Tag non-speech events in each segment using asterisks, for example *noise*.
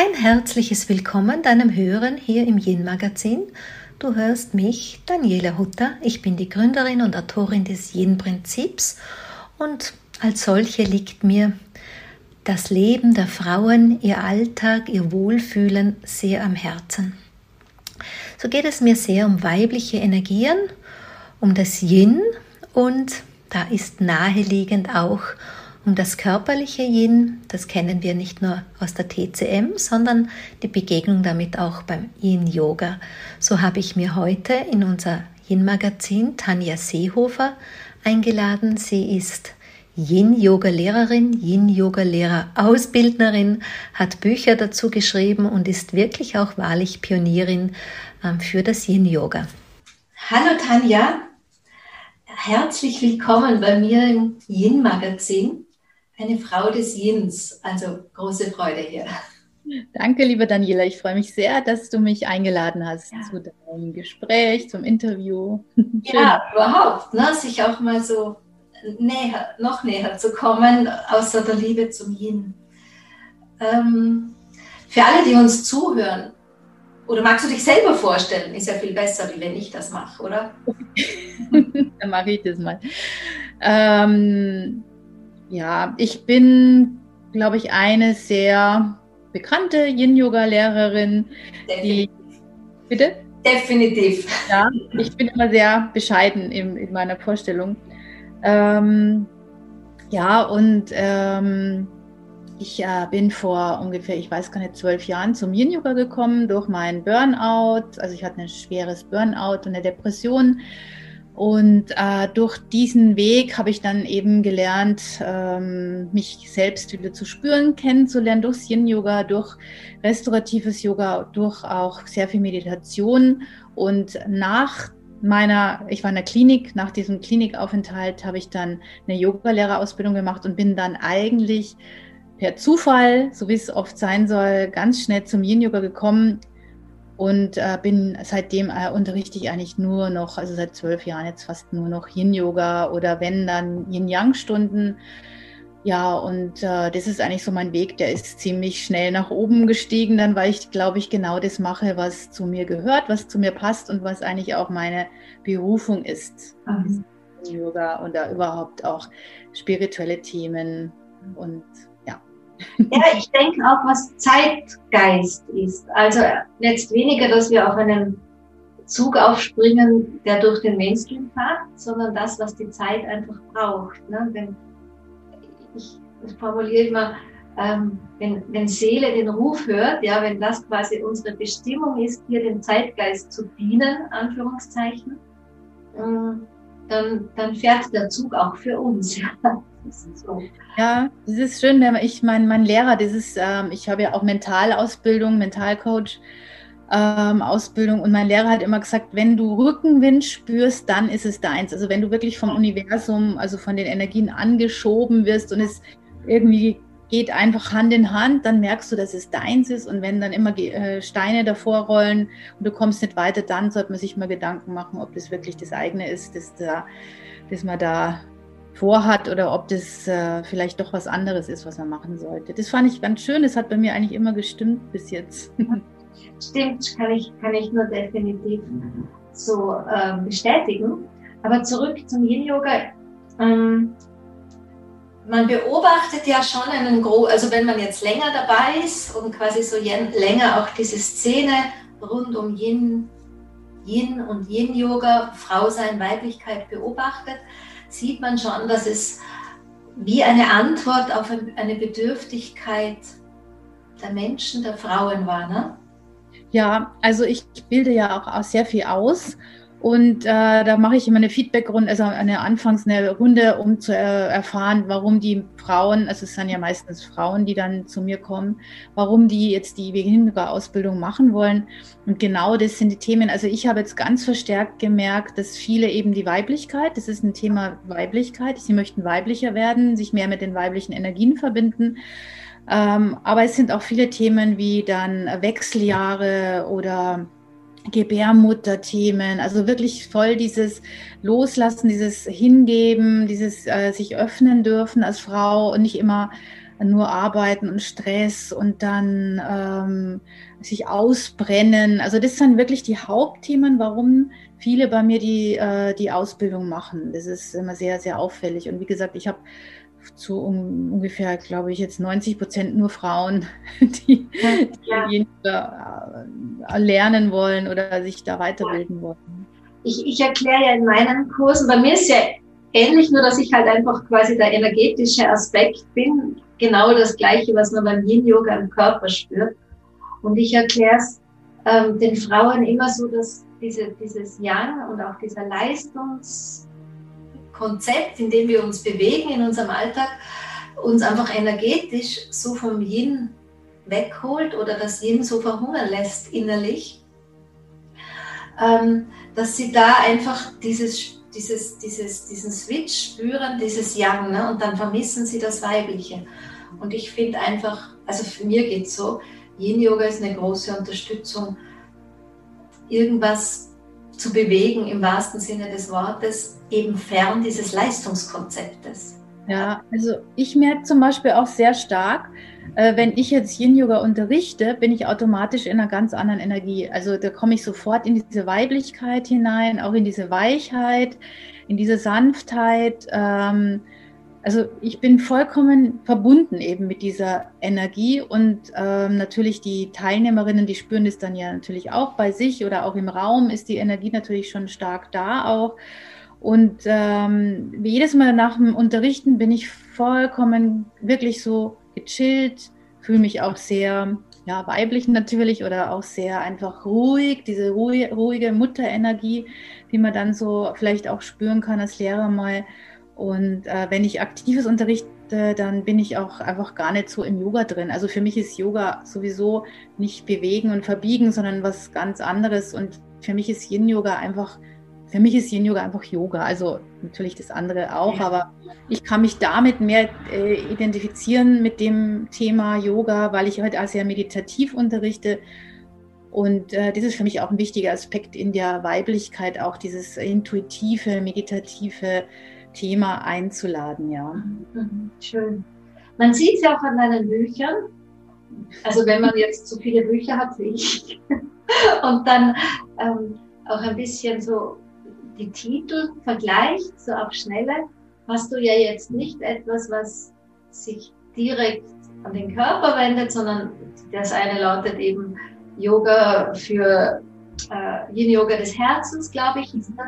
Ein herzliches Willkommen deinem Hören hier im Yin Magazin. Du hörst mich, Daniela Hutter. Ich bin die Gründerin und Autorin des Yin Prinzips und als solche liegt mir das Leben der Frauen, ihr Alltag, ihr Wohlfühlen sehr am Herzen. So geht es mir sehr um weibliche Energien, um das Yin und da ist naheliegend auch um das körperliche Yin. Das kennen wir nicht nur aus der TCM, sondern die Begegnung damit auch beim Yin Yoga. So habe ich mir heute in unser Yin Magazin Tanja Seehofer eingeladen. Sie ist Yin-Yoga-Lehrerin, Yin-Yoga-Lehrer-Ausbildnerin, hat Bücher dazu geschrieben und ist wirklich auch wahrlich Pionierin ähm, für das Yin-Yoga. Hallo Tanja, herzlich willkommen bei mir im Yin-Magazin. Eine Frau des Yins, also große Freude hier. Danke, liebe Daniela. Ich freue mich sehr, dass du mich eingeladen hast ja. zu deinem Gespräch, zum Interview. *laughs* Ja, überhaupt, ne? sich auch mal so näher, noch näher zu kommen, außer der Liebe zum Yin. Ähm, für alle, die uns zuhören, oder magst du dich selber vorstellen? Ist ja viel besser, wie wenn ich das mache, oder? *laughs* Dann mache ich das mal. Ähm, ja, ich bin, glaube ich, eine sehr bekannte Yin-Yoga-Lehrerin. Die, bitte? Definitiv. Ja, ich bin immer sehr bescheiden in, in meiner Vorstellung. Ähm, ja, und ähm, ich äh, bin vor ungefähr, ich weiß gar nicht, zwölf Jahren zum Yin-Yoga gekommen durch meinen Burnout. Also ich hatte ein schweres Burnout und eine Depression. Und äh, durch diesen Weg habe ich dann eben gelernt, ähm, mich selbst wieder zu spüren, kennenzulernen durch Yin-Yoga, durch restauratives Yoga, durch auch sehr viel Meditation. Und nach meiner, ich war in der Klinik, nach diesem Klinikaufenthalt habe ich dann eine Yogalehrerausbildung gemacht und bin dann eigentlich per Zufall, so wie es oft sein soll, ganz schnell zum Yin-Yoga gekommen und äh, bin seitdem äh, unterrichte ich eigentlich nur noch, also seit zwölf Jahren jetzt fast nur noch Yin-Yoga oder wenn dann Yin-Yang-Stunden ja, und äh, das ist eigentlich so mein Weg, der ist ziemlich schnell nach oben gestiegen, dann weil ich, glaube ich, genau das mache, was zu mir gehört, was zu mir passt und was eigentlich auch meine Berufung ist. Mhm. Yoga und da überhaupt auch spirituelle Themen und ja. Ich denke auch, was Zeitgeist ist. Also jetzt weniger, dass wir auf einen Zug aufspringen, der durch den Mainstream fährt, sondern das, was die Zeit einfach braucht. Ne? Wenn ich formuliere immer, ähm, wenn, wenn Seele den Ruf hört, ja, wenn das quasi unsere Bestimmung ist, hier dem Zeitgeist zu dienen, Anführungszeichen, ähm, dann, dann fährt der Zug auch für uns. Ja, das ist, so. ja, das ist schön. Ich mein, mein Lehrer, ist, ähm, ich habe ja auch Mentalausbildung, Mentalcoach. Ähm, Ausbildung und mein Lehrer hat immer gesagt, wenn du Rückenwind spürst, dann ist es deins. Also wenn du wirklich vom Universum, also von den Energien angeschoben wirst und es irgendwie geht einfach Hand in Hand, dann merkst du, dass es deins ist. Und wenn dann immer äh, Steine davor rollen und du kommst nicht weiter, dann sollte man sich mal Gedanken machen, ob das wirklich das eigene ist, das, da, das man da vorhat oder ob das äh, vielleicht doch was anderes ist, was man machen sollte. Das fand ich ganz schön. Das hat bei mir eigentlich immer gestimmt bis jetzt. *laughs* Stimmt, kann ich, kann ich nur definitiv so äh, bestätigen. Aber zurück zum Yin-Yoga. Ähm, man beobachtet ja schon einen großen, also wenn man jetzt länger dabei ist und quasi so länger auch diese Szene rund um Yin, Yin und Yin-Yoga, Frau sein, Weiblichkeit beobachtet, sieht man schon, dass es wie eine Antwort auf eine Bedürftigkeit der Menschen, der Frauen war. Ne? Ja, also ich bilde ja auch sehr viel aus und äh, da mache ich immer eine Feedback-Runde, also eine anfangs eine Runde, um zu äh, erfahren, warum die Frauen, also es sind ja meistens Frauen, die dann zu mir kommen, warum die jetzt die Behinderungsausbildung machen wollen. Und genau das sind die Themen. Also ich habe jetzt ganz verstärkt gemerkt, dass viele eben die Weiblichkeit, das ist ein Thema Weiblichkeit, sie möchten weiblicher werden, sich mehr mit den weiblichen Energien verbinden. Ähm, aber es sind auch viele Themen wie dann Wechseljahre oder Gebärmutterthemen, also wirklich voll dieses Loslassen, dieses Hingeben, dieses äh, sich öffnen dürfen als Frau und nicht immer nur arbeiten und Stress und dann ähm, sich ausbrennen. Also das sind wirklich die Hauptthemen, warum viele bei mir die, äh, die Ausbildung machen. Das ist immer sehr, sehr auffällig. Und wie gesagt, ich habe zu um, ungefähr, glaube ich, jetzt 90 Prozent nur Frauen, *laughs* die, die äh, lernen wollen oder sich da weiterbilden wollen. Ich, ich erkläre ja in meinen Kursen, bei mir ist ja ähnlich, nur dass ich halt einfach quasi der energetische Aspekt bin. Genau das Gleiche, was man beim Yin-Yoga im Körper spürt. Und ich erkläre es ähm, den Frauen immer so, dass diese, dieses Yang und auch dieser Leistungskonzept, in dem wir uns bewegen in unserem Alltag, uns einfach energetisch so vom Yin wegholt oder das Yin so verhungern lässt innerlich, ähm, dass sie da einfach dieses, dieses, dieses, diesen Switch spüren, dieses Yang, ne? und dann vermissen sie das Weibliche. Und ich finde einfach, also für mir geht es so, Yin-Yoga ist eine große Unterstützung, irgendwas zu bewegen im wahrsten Sinne des Wortes, eben fern dieses Leistungskonzeptes. Ja, also ich merke zum Beispiel auch sehr stark, äh, wenn ich jetzt Yin-Yoga unterrichte, bin ich automatisch in einer ganz anderen Energie. Also da komme ich sofort in diese Weiblichkeit hinein, auch in diese Weichheit, in diese Sanftheit. Ähm, also ich bin vollkommen verbunden eben mit dieser Energie und ähm, natürlich die Teilnehmerinnen, die spüren das dann ja natürlich auch bei sich oder auch im Raum ist die Energie natürlich schon stark da auch. Und ähm, jedes Mal nach dem Unterrichten bin ich vollkommen wirklich so gechillt, fühle mich auch sehr ja, weiblich natürlich oder auch sehr einfach ruhig, diese ruhige, ruhige Mutterenergie, die man dann so vielleicht auch spüren kann als Lehrer mal. Und äh, wenn ich aktives unterrichte, dann bin ich auch einfach gar nicht so im Yoga drin. Also für mich ist Yoga sowieso nicht bewegen und verbiegen, sondern was ganz anderes. Und für mich ist Yin-Yoga einfach, für mich ist Yin-Yoga einfach Yoga. Also natürlich das andere auch, aber ich kann mich damit mehr äh, identifizieren mit dem Thema Yoga, weil ich heute halt auch sehr meditativ unterrichte. Und äh, das ist für mich auch ein wichtiger Aspekt in der Weiblichkeit, auch dieses intuitive, meditative, Thema einzuladen, ja. Mhm, schön. Man sieht es ja auch an deinen Büchern. Also wenn man jetzt so viele Bücher hat wie ich *laughs* und dann ähm, auch ein bisschen so die Titel vergleicht, so auf Schnelle, hast du ja jetzt nicht etwas, was sich direkt an den Körper wendet, sondern das eine lautet eben Yoga für äh, Yin Yoga des Herzens, glaube ich, ist das.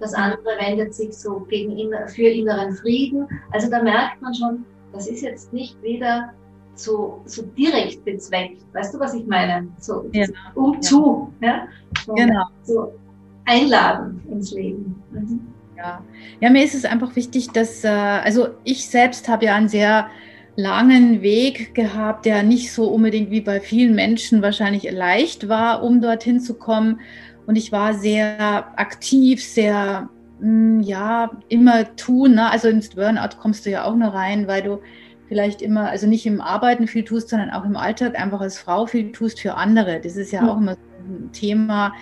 Das andere wendet sich so gegen, für inneren Frieden. Also da merkt man schon, das ist jetzt nicht wieder so, so direkt bezweckt. Weißt du, was ich meine? So ja. umzu. Ja. ja? Genau. So einladen ins Leben. Mhm. Ja. ja, mir ist es einfach wichtig, dass, äh, also ich selbst habe ja einen sehr langen Weg gehabt, der nicht so unbedingt wie bei vielen Menschen wahrscheinlich leicht war, um dorthin zu kommen. Und ich war sehr aktiv, sehr, mh, mm, ja, immer tun. Ne? Also ins Burnout kommst du ja auch nur rein, weil du vielleicht immer, also nicht im Arbeiten viel tust, sondern auch im Alltag einfach als Frau viel tust für andere. Das ist ja auch immer ein Thema,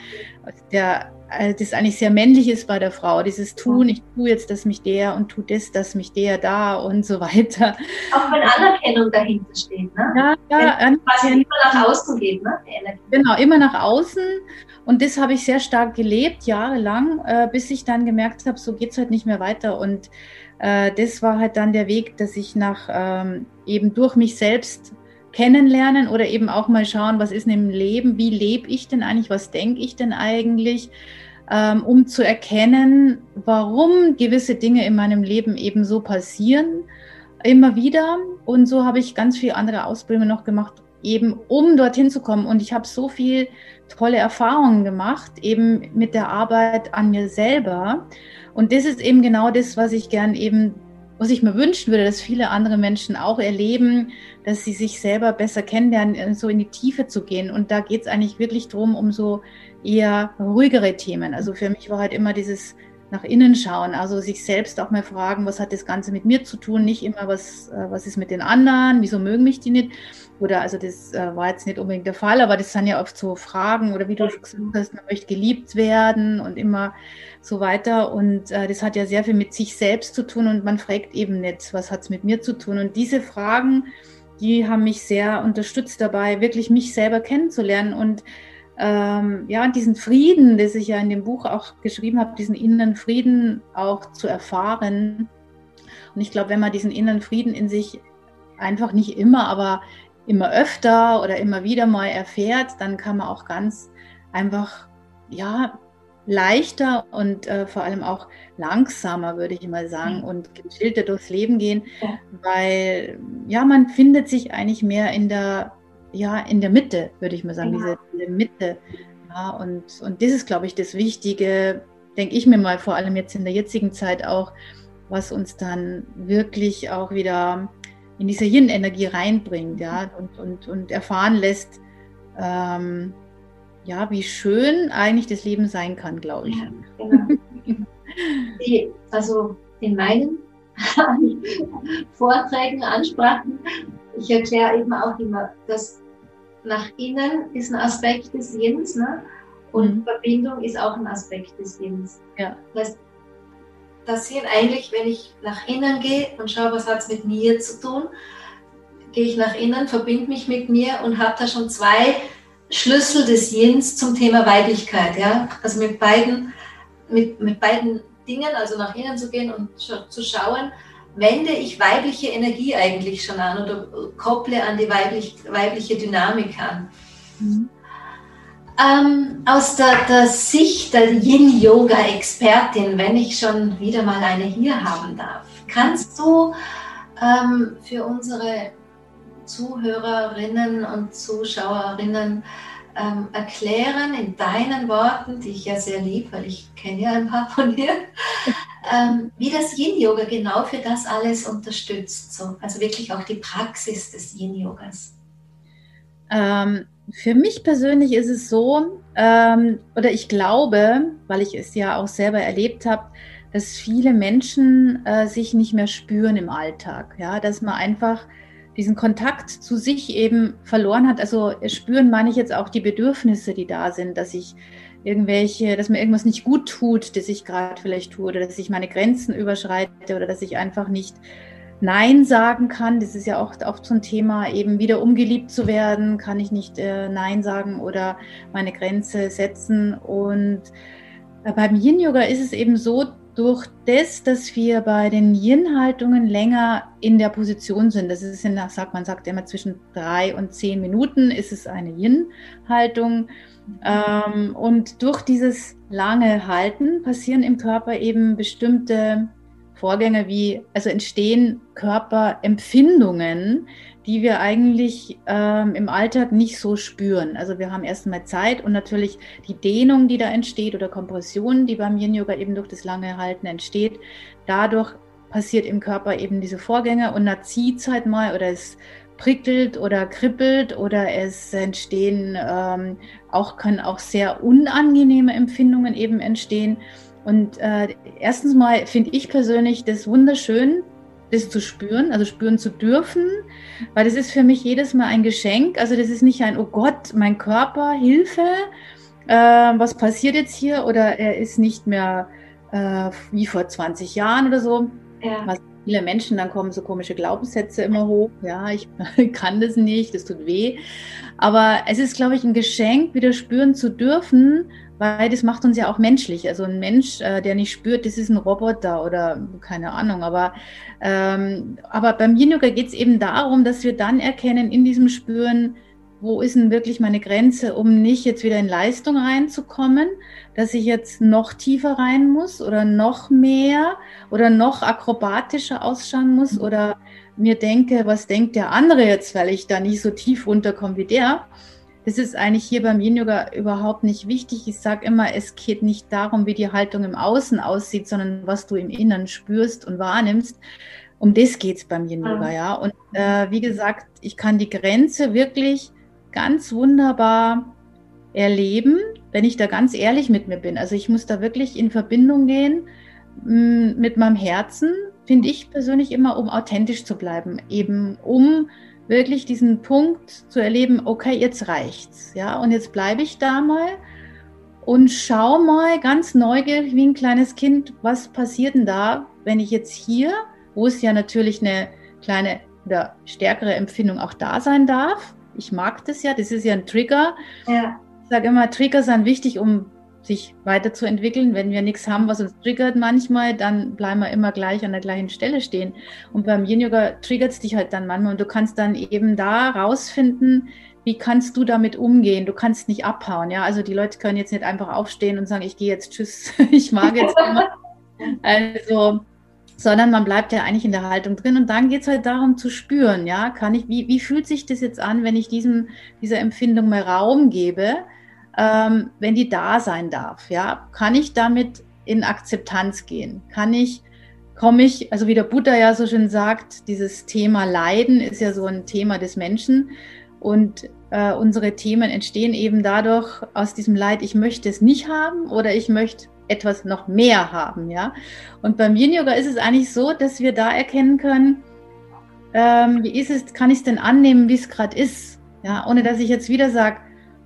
der das eigentlich sehr männlich ist bei der Frau. Dieses Tun, ich tue jetzt, dass mich der und tu das, dass mich der da und so weiter. Auch wenn Anerkennung dahinter steht, ne? Ja, ja. Wenn quasi immer nach außen geht, ne? Genau, immer nach außen. Und das habe ich sehr stark gelebt, jahrelang, äh, bis ich dann gemerkt habe, so geht es halt nicht mehr weiter. Und äh, das war halt dann der Weg, dass ich nach ähm, eben durch mich selbst kennenlernen oder eben auch mal schauen, was ist denn im Leben, wie lebe ich denn eigentlich, was denke ich denn eigentlich, um zu erkennen, warum gewisse Dinge in meinem Leben eben so passieren, immer wieder. Und so habe ich ganz viele andere Ausbildungen noch gemacht, eben um dorthin zu kommen. Und ich habe so viel tolle Erfahrungen gemacht, eben mit der Arbeit an mir selber. Und das ist eben genau das, was ich gern eben, was ich mir wünschen würde, dass viele andere Menschen auch erleben, dass sie sich selber besser kennenlernen, so in die Tiefe zu gehen. Und da geht es eigentlich wirklich darum, um so eher ruhigere Themen. Also für mich war halt immer dieses nach innen schauen, also sich selbst auch mal fragen, was hat das Ganze mit mir zu tun, nicht immer, was, äh, was ist mit den anderen, wieso mögen mich die nicht. Oder also das äh, war jetzt nicht unbedingt der Fall, aber das sind ja oft so Fragen oder wie du schon gesagt hast, man möchte geliebt werden und immer so weiter. Und äh, das hat ja sehr viel mit sich selbst zu tun und man fragt eben nicht, was hat es mit mir zu tun. Und diese Fragen, die haben mich sehr unterstützt dabei, wirklich mich selber kennenzulernen und ähm, ja, diesen Frieden, den ich ja in dem Buch auch geschrieben habe, diesen inneren Frieden auch zu erfahren. Und ich glaube, wenn man diesen inneren Frieden in sich einfach nicht immer, aber immer öfter oder immer wieder mal erfährt, dann kann man auch ganz einfach, ja, leichter und äh, vor allem auch langsamer, würde ich mal sagen, mhm. und gechillter durchs Leben gehen, ja. weil ja, man findet sich eigentlich mehr in der, ja, in der Mitte, würde ich mal sagen, ja. diese, Mitte. Ja, und, und das ist, glaube ich, das Wichtige, denke ich mir mal, vor allem jetzt in der jetzigen Zeit auch, was uns dann wirklich auch wieder in diese Yin-Energie reinbringt, ja, und, und, und erfahren lässt, ähm, ja, wie schön eigentlich das Leben sein kann, glaube ich. Ja, genau. *laughs* Die, also in meinen *laughs* Vorträgen, Ansprachen, ich erkläre eben auch immer, dass nach innen ist ein Aspekt des Yins ne? und mhm. Verbindung ist auch ein Aspekt des Yins. Ja. Das, das sind eigentlich, wenn ich nach innen gehe und schaue, was hat es mit mir zu tun, gehe ich nach innen, verbinde mich mit mir und habe da schon zwei Schlüssel des Yins zum Thema Weiblichkeit. Ja? Also mit beiden, mit, mit beiden Dingen, also nach innen zu gehen und zu schauen, wende ich weibliche Energie eigentlich schon an oder kopple an die weiblich, weibliche Dynamik an. Mhm. Ähm, aus der, der, Sicht der Yin-Yoga-Expertin, wenn ich schon wieder mal eine hier haben darf, kannst du ähm, für unsere Zuhörerinnen und Zuschauerinnen ähm, erklären in deinen Worten, die ich ja sehr liebe, weil ich kenne ja ein paar von dir, ähm, wie das Yin-Yoga genau für das alles unterstützt. So. Also wirklich auch die Praxis des Yin-Yogas. Ähm, für mich persönlich ist es so, ähm, oder ich glaube, weil ich es ja auch selber erlebt habe, dass viele Menschen äh, sich nicht mehr spüren im Alltag. Ja, dass man einfach diesen Kontakt zu sich eben verloren hat. Also spüren meine ich jetzt auch die Bedürfnisse, die da sind, dass ich irgendwelche, dass mir irgendwas nicht gut tut, das ich gerade vielleicht tue, oder dass ich meine Grenzen überschreite oder dass ich einfach nicht Nein sagen kann. Das ist ja auch oft so ein Thema, eben wieder umgeliebt zu werden, kann ich nicht äh, Nein sagen oder meine Grenze setzen. Und äh, beim Yin Yoga ist es eben so, durch das, dass wir bei den Yin-Haltungen länger in der Position sind, das ist in, sagt, man sagt immer zwischen drei und zehn Minuten ist es eine Yin-Haltung. Ähm, und durch dieses lange Halten passieren im Körper eben bestimmte Vorgänge wie, also entstehen Körperempfindungen, die wir eigentlich ähm, im Alltag nicht so spüren. Also wir haben erstmal Zeit und natürlich die Dehnung, die da entsteht oder Kompression, die beim Yin Yoga eben durch das lange Halten entsteht. Dadurch passiert im Körper eben diese Vorgänge und da zieht es halt mal oder es prickelt oder kribbelt oder es entstehen ähm, auch können auch sehr unangenehme Empfindungen eben entstehen. Und äh, erstens mal finde ich persönlich das wunderschön, das zu spüren, also spüren zu dürfen, weil das ist für mich jedes Mal ein Geschenk. Also das ist nicht ein, oh Gott, mein Körper, Hilfe, äh, was passiert jetzt hier? Oder er ist nicht mehr äh, wie vor 20 Jahren oder so. Ja. Was viele Menschen, dann kommen so komische Glaubenssätze immer hoch. Ja, ich *laughs* kann das nicht, das tut weh. Aber es ist, glaube ich, ein Geschenk, wieder spüren zu dürfen, weil das macht uns ja auch menschlich. Also ein Mensch, äh, der nicht spürt, das ist ein Roboter oder keine Ahnung. Aber, ähm, aber beim Yin Yoga geht es eben darum, dass wir dann erkennen in diesem Spüren, wo ist denn wirklich meine Grenze, um nicht jetzt wieder in Leistung reinzukommen, dass ich jetzt noch tiefer rein muss oder noch mehr oder noch akrobatischer ausschauen muss oder mir denke, was denkt der andere jetzt, weil ich da nicht so tief runterkomme wie der. Das ist eigentlich hier beim Yin Yoga überhaupt nicht wichtig. Ich sage immer, es geht nicht darum, wie die Haltung im Außen aussieht, sondern was du im Inneren spürst und wahrnimmst. Um das geht es beim Yin Yoga, ja. Und äh, wie gesagt, ich kann die Grenze wirklich ganz wunderbar erleben, wenn ich da ganz ehrlich mit mir bin. Also ich muss da wirklich in Verbindung gehen mm, mit meinem Herzen, finde ich persönlich immer, um authentisch zu bleiben, eben um wirklich diesen Punkt zu erleben, okay, jetzt reicht's, ja, und jetzt bleibe ich da mal und schau mal ganz neugierig wie ein kleines Kind, was passiert denn da, wenn ich jetzt hier, wo es ja natürlich eine kleine oder stärkere Empfindung auch da sein darf. Ich mag das ja, das ist ja ein Trigger. Ja. Ich sage immer, Trigger sind wichtig, um sich weiterzuentwickeln. Wenn wir nichts haben, was uns triggert manchmal, dann bleiben wir immer gleich an der gleichen Stelle stehen. Und beim Yin Yoga triggert es dich halt dann manchmal und du kannst dann eben da rausfinden, wie kannst du damit umgehen? Du kannst nicht abhauen, ja. Also die Leute können jetzt nicht einfach aufstehen und sagen, ich gehe jetzt, tschüss, *laughs* ich mag jetzt immer. Also, sondern man bleibt ja eigentlich in der Haltung drin und dann geht es halt darum zu spüren, ja, kann ich, wie, wie fühlt sich das jetzt an, wenn ich diesem, dieser Empfindung mehr Raum gebe? Ähm, wenn die da sein darf. Ja, kann ich damit in Akzeptanz gehen? Kann ich, komme ich, also wie der Buddha ja so schön sagt, dieses Thema Leiden ist ja so ein Thema des Menschen und äh, unsere Themen entstehen eben dadurch aus diesem Leid, ich möchte es nicht haben oder ich möchte etwas noch mehr haben, ja. Und beim Yin Yoga ist es eigentlich so, dass wir da erkennen können, ähm, wie ist es, kann ich es denn annehmen, wie es gerade ist, ja, ohne dass ich jetzt wieder sage,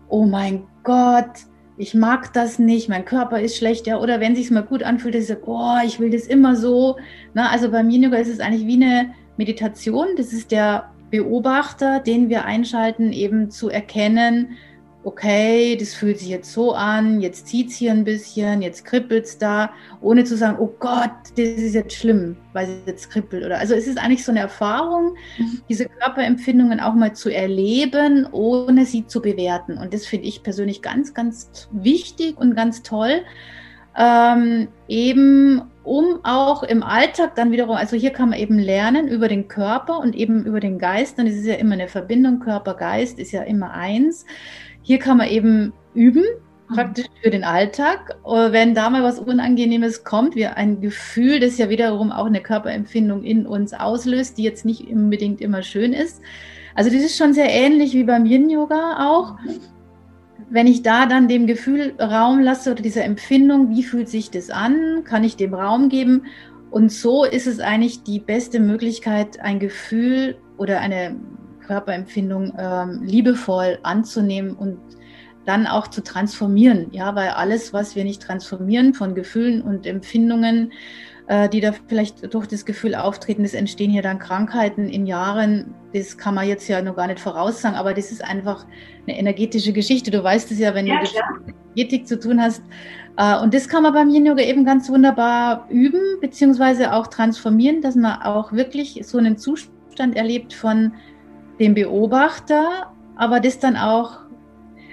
oh mein Gott, ich mag das nicht, mein Körper ist schlecht, ja, oder wenn sich mal gut anfühlt, ich sage, oh, ich will das immer so. Na, also beim Yin Yoga ist es eigentlich wie eine Meditation. Das ist der Beobachter, den wir einschalten, eben zu erkennen, okay, das fühlt sich jetzt so an, jetzt zieht es hier ein bisschen, jetzt kribbelt es da, ohne zu sagen, oh Gott, das ist jetzt schlimm, weil es jetzt kribbelt. Oder also es ist eigentlich so eine Erfahrung, mhm. diese Körperempfindungen auch mal zu erleben, ohne sie zu bewerten. Und das finde ich persönlich ganz, ganz wichtig und ganz toll. Ähm, eben um auch im Alltag dann wiederum, also hier kann man eben lernen über den Körper und eben über den Geist, und es ist ja immer eine Verbindung, Körper, Geist ist ja immer eins hier kann man eben üben, mhm. praktisch für den Alltag. Wenn da mal was Unangenehmes kommt, wie ein Gefühl, das ja wiederum auch eine Körperempfindung in uns auslöst, die jetzt nicht unbedingt immer schön ist. Also das ist schon sehr ähnlich wie beim Yin-Yoga auch. Wenn ich da dann dem Gefühl Raum lasse oder dieser Empfindung, wie fühlt sich das an, kann ich dem Raum geben. Und so ist es eigentlich die beste Möglichkeit, ein Gefühl oder eine Körperempfindung ähm, liebevoll anzunehmen und dann auch zu transformieren. Ja, weil alles, was wir nicht transformieren von Gefühlen und Empfindungen, äh, die da vielleicht durch das Gefühl auftreten, es entstehen hier dann Krankheiten in Jahren. Das kann man jetzt ja noch gar nicht voraussagen, aber das ist einfach eine energetische Geschichte. Du weißt es ja, wenn ja, du mit Energetik zu tun hast. Äh, und das kann man beim Yin Yoga eben ganz wunderbar üben, beziehungsweise auch transformieren, dass man auch wirklich so einen Zustand erlebt von dem Beobachter, aber das dann auch,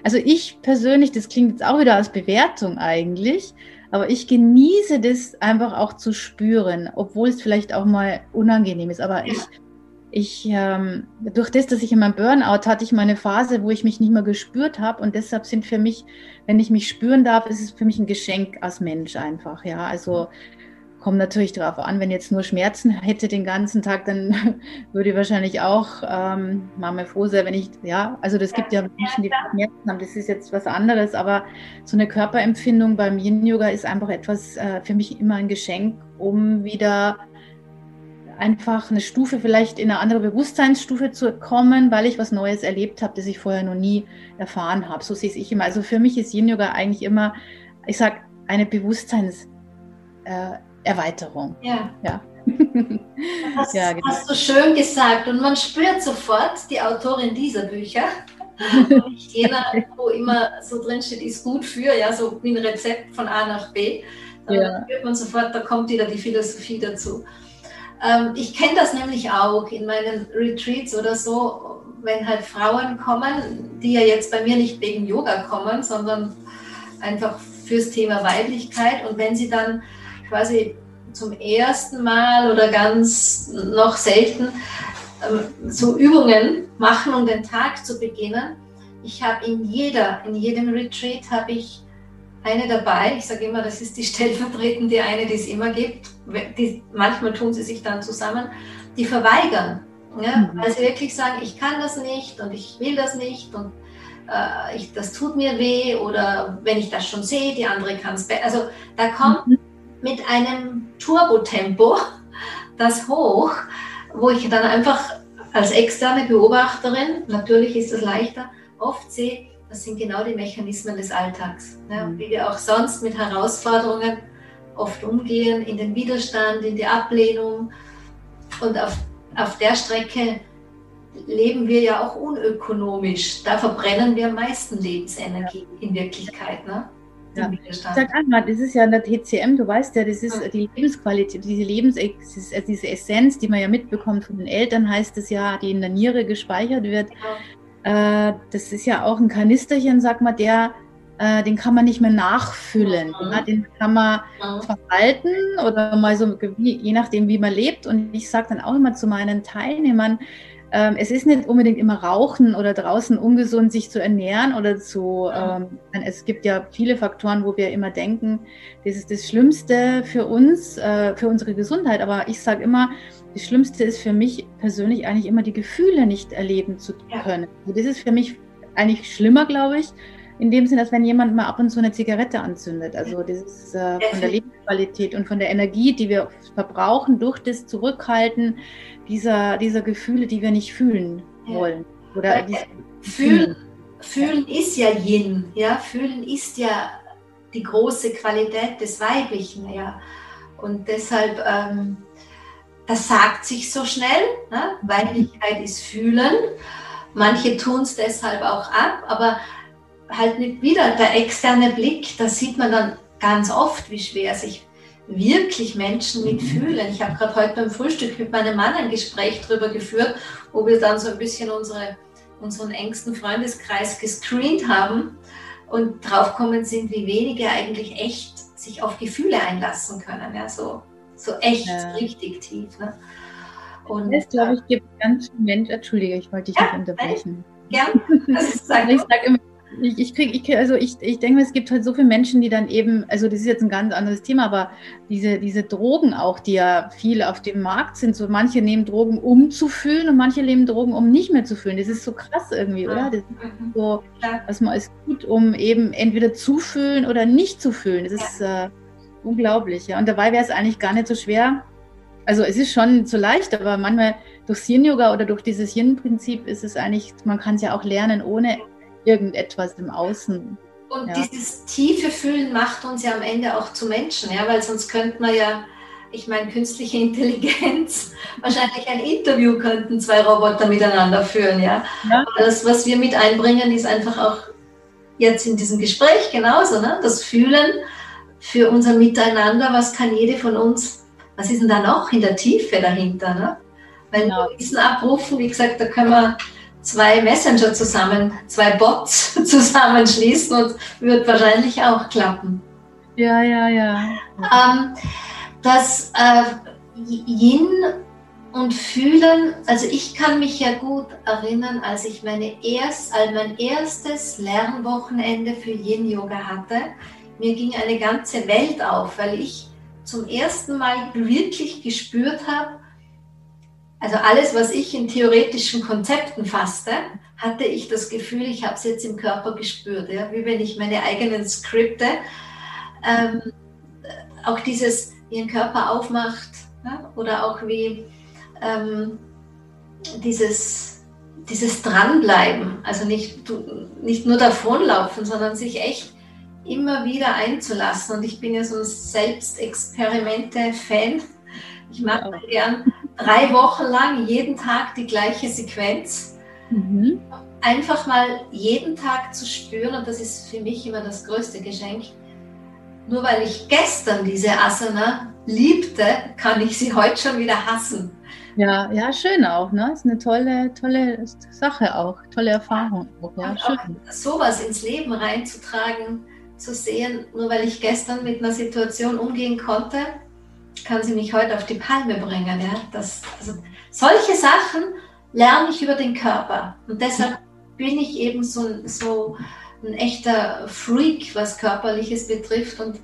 also ich persönlich, das klingt jetzt auch wieder als Bewertung eigentlich, aber ich genieße das einfach auch zu spüren, obwohl es vielleicht auch mal unangenehm ist. Aber ich, ich ähm, durch das, dass ich in meinem Burnout hatte ich meine Phase, wo ich mich nicht mehr gespürt habe und deshalb sind für mich, wenn ich mich spüren darf, ist es für mich ein Geschenk als Mensch einfach. Ja, also Kommt natürlich darauf an, wenn jetzt nur Schmerzen hätte den ganzen Tag, dann *laughs* würde ich wahrscheinlich auch ähm, Mama froh sein, wenn ich, ja, also das gibt ja Menschen, die Schmerzen haben, das ist jetzt was anderes, aber so eine Körperempfindung beim Yin-Yoga ist einfach etwas äh, für mich immer ein Geschenk, um wieder einfach eine Stufe, vielleicht in eine andere Bewusstseinsstufe zu kommen, weil ich was Neues erlebt habe, das ich vorher noch nie erfahren habe. So sehe ich immer. Also für mich ist Yin Yoga eigentlich immer, ich sage, eine Bewusstseins, äh, Erweiterung. Ja. ja. *laughs* Das ja, genau. hast du schön gesagt. Und man spürt sofort die Autorin dieser Bücher. Nicht jener, wo immer so drin steht, ist gut für, ja, so wie ein Rezept von A nach B. Dann ja. spürt man sofort, da kommt wieder die Philosophie dazu. Ähm, ich kenne das nämlich auch in meinen Retreats oder so, wenn halt Frauen kommen, die ja jetzt bei mir nicht wegen Yoga kommen, sondern einfach fürs Thema Weiblichkeit. Und wenn sie dann quasi zum ersten Mal oder ganz noch selten ähm, so Übungen machen, um den Tag zu beginnen. Ich habe in jeder, in jedem Retreat habe ich eine dabei. Ich sage immer, das ist die *laughs* stellvertretende eine, die es immer gibt. Die, manchmal tun sie sich dann zusammen. Die verweigern, ja, mhm. weil sie wirklich sagen, ich kann das nicht und ich will das nicht und äh, ich, das tut mir weh oder wenn ich das schon sehe, die andere kann es besser. Also da kommt mhm mit einem Turbotempo, das hoch, wo ich dann einfach als externe Beobachterin, natürlich ist es leichter, oft sehe, das sind genau die Mechanismen des Alltags. Ne? Wie wir auch sonst mit Herausforderungen oft umgehen, in den Widerstand, in die Ablehnung. Und auf, auf der Strecke leben wir ja auch unökonomisch. Da verbrennen wir am meisten Lebensenergie in Wirklichkeit. Ne? Ja. Sag einmal, das ist ja in der TCM, du weißt ja, das ist ja. die Lebensqualität, diese Lebens diese Essenz, die man ja mitbekommt von den Eltern, heißt es ja, die in der Niere gespeichert wird. Ja. Äh, das ist ja auch ein Kanisterchen, sag mal, der, äh, den kann man nicht mehr nachfüllen. Mhm. Ja, den kann man mhm. verhalten oder mal so, je nachdem, wie man lebt. Und ich sage dann auch immer zu meinen Teilnehmern, ähm, es ist nicht unbedingt immer Rauchen oder draußen ungesund sich zu ernähren oder zu, ähm, es gibt ja viele Faktoren, wo wir immer denken, das ist das Schlimmste für uns, äh, für unsere Gesundheit. Aber ich sage immer, das Schlimmste ist für mich persönlich eigentlich immer die Gefühle nicht erleben zu können. Also das ist für mich eigentlich schlimmer, glaube ich, in dem Sinne, als wenn jemand mal ab und zu eine Zigarette anzündet. Also das ist äh, von der Lebensqualität und von der Energie, die wir verbrauchen durch das Zurückhalten dieser, dieser Gefühle, die wir nicht fühlen wollen. Oder fühlen, fühlen ist ja Yin, ja, fühlen ist ja die große Qualität des Weiblichen, ja. Und deshalb, ähm, das sagt sich so schnell, ne? Weiblichkeit ist fühlen. Manche tun es deshalb auch ab, aber halt nicht wieder der externe Blick, da sieht man dann ganz oft, wie schwer sich wirklich Menschen mitfühlen. Ich habe gerade heute beim Frühstück mit meinem Mann ein Gespräch darüber geführt, wo wir dann so ein bisschen unsere, unseren engsten Freundeskreis gescreent haben und draufkommen sind, wie wenige eigentlich echt sich auf Gefühle einlassen können. Ja, so, so echt, ja. richtig tief. Ne? Und, das, glaube ich, gibt ganz viele Menschen, Entschuldige, ich wollte dich ja, nicht unterbrechen. Das *laughs* ist ich sage immer, ich, ich kriege, ich, also ich, ich denke, es gibt halt so viele Menschen, die dann eben, also das ist jetzt ein ganz anderes Thema, aber diese, diese Drogen auch, die ja viel auf dem Markt sind, so manche nehmen Drogen, um zu fühlen und manche nehmen Drogen, um nicht mehr zu fühlen. Das ist so krass irgendwie, oder? Das ist so, was man ist gut, um eben entweder zu fühlen oder nicht zu fühlen. Das ist äh, unglaublich, ja. Und dabei wäre es eigentlich gar nicht so schwer. Also es ist schon so leicht, aber manchmal durch Yin-Yoga oder durch dieses Yin-Prinzip ist es eigentlich, man kann es ja auch lernen, ohne irgendetwas im Außen. Und ja. dieses tiefe Fühlen macht uns ja am Ende auch zu Menschen, ja, weil sonst könnte man ja, ich meine, künstliche *laughs* Intelligenz, *laughs* wahrscheinlich ein Interview könnten zwei Roboter miteinander führen, ja. ja. Das, was wir mit einbringen, ist einfach auch jetzt in diesem Gespräch genauso, ne? das Fühlen für unser Miteinander, was kann jede von uns, was ist denn da noch in der Tiefe dahinter, ne? Weil genau. Wissen abrufen, wie gesagt, da können wir zwei Messenger zusammen, zwei Bots *laughs* zusammenschließen und wird wahrscheinlich auch klappen. Ja, ja, ja. Ähm, das äh, Yin und Fühlen, also ich kann mich ja gut erinnern, als ich meine erst, also mein erstes Lernwochenende für Yin Yoga hatte. Mir ging eine ganze Welt auf, weil ich zum ersten Mal wirklich gespürt habe, also alles, was ich in theoretischen Konzepten fasste, hatte ich das Gefühl, ich habe es jetzt im Körper gespürt, ja? wie wenn ich meine eigenen Skripte, ähm, auch dieses, wie ein Körper aufmacht ja? oder auch wie ähm, dieses, dieses Dranbleiben, also nicht, nicht nur davonlaufen, sondern sich echt immer wieder einzulassen. Und ich bin ja so ein Selbstexperimente-Fan. Ich mache gern drei Wochen lang jeden Tag die gleiche Sequenz. Mhm. Einfach mal jeden Tag zu spüren, und das ist für mich immer das größte Geschenk. Nur weil ich gestern diese Asana liebte, kann ich sie heute schon wieder hassen. Ja, ja, schön auch, ne? Ist eine tolle, tolle Sache auch, tolle Erfahrung. Ja, schön. Auch sowas ins Leben reinzutragen, zu sehen, nur weil ich gestern mit einer Situation umgehen konnte, kann sie mich heute auf die Palme bringen. Ja? Das, also, solche Sachen lerne ich über den Körper. Und deshalb bin ich eben so, so ein echter Freak, was Körperliches betrifft. Und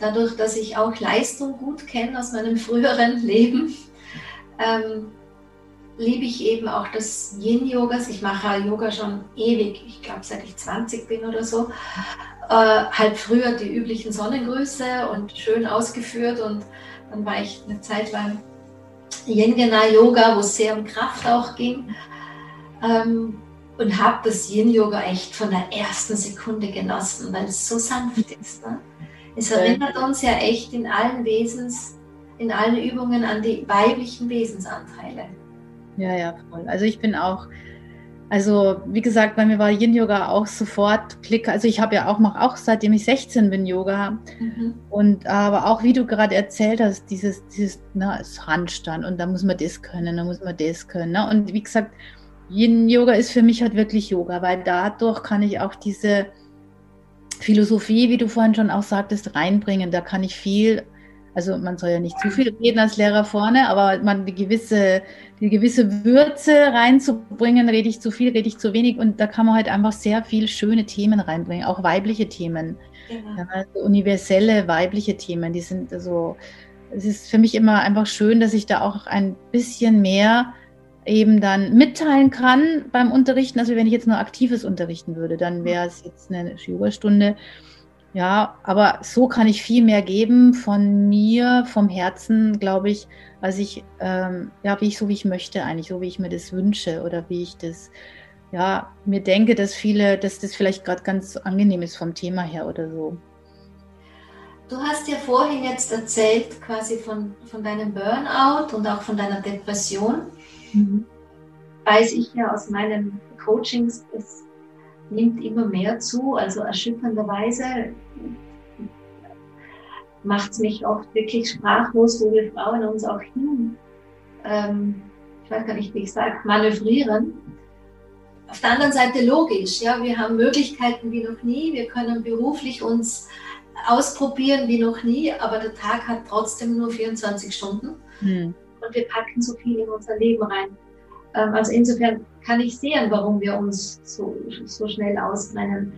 dadurch, dass ich auch Leistung gut kenne aus meinem früheren Leben, ähm, liebe ich eben auch das Yin-Yoga. Ich mache Yoga schon ewig, ich glaube seit ich 20 bin oder so. äh, halt früher die üblichen Sonnengrüße und schön ausgeführt und dann war ich eine Zeit lang Yin Yoga, wo es sehr um Kraft auch ging. Ähm, und habe das Yin-Yoga echt von der ersten Sekunde genossen, weil es so sanft ist. Ne? Es erinnert uns ja echt in allen Wesens, in allen Übungen an die weiblichen Wesensanteile. Ja, ja, voll. Also ich bin auch, also wie gesagt, bei mir war Yin-Yoga auch sofort Klick. Also ich habe ja auch, mache auch seitdem ich 16 bin Yoga. Mhm. Und aber auch wie du gerade erzählt hast, dieses, dieses na, Handstand und da muss man das können, da muss man das können. Ne? Und wie gesagt, Yin-Yoga ist für mich halt wirklich Yoga, weil dadurch kann ich auch diese Philosophie, wie du vorhin schon auch sagtest, reinbringen. Da kann ich viel, also man soll ja nicht zu viel reden als Lehrer vorne, aber man die gewisse, die gewisse Würze reinzubringen, rede ich zu viel, rede ich zu wenig und da kann man halt einfach sehr viel schöne Themen reinbringen, auch weibliche Themen, genau. ja, also universelle weibliche Themen, die sind also, es ist für mich immer einfach schön, dass ich da auch ein bisschen mehr eben dann mitteilen kann beim Unterrichten. Also wenn ich jetzt nur aktives unterrichten würde, dann wäre es jetzt eine Yogastunde. Ja, aber so kann ich viel mehr geben von mir, vom Herzen, glaube ich, als ich, ähm, ja, wie ich so wie ich möchte eigentlich, so wie ich mir das wünsche oder wie ich das, ja, mir denke, dass viele, dass das vielleicht gerade ganz angenehm ist vom Thema her oder so. Du hast ja vorhin jetzt erzählt quasi von, von deinem Burnout und auch von deiner Depression. Mhm. Weiß ich ja aus meinen Coachings, es nimmt immer mehr zu, also erschütternderweise macht es mich oft wirklich sprachlos, wo wir Frauen uns auch hin, ähm, ich weiß gar nicht, wie ich sage, manövrieren. Auf der anderen Seite logisch, ja, wir haben Möglichkeiten wie noch nie, wir können beruflich uns ausprobieren wie noch nie, aber der Tag hat trotzdem nur 24 Stunden. Mhm und wir packen so viel in unser Leben rein. Ähm, also insofern kann ich sehen, warum wir uns so, so schnell ausbrennen.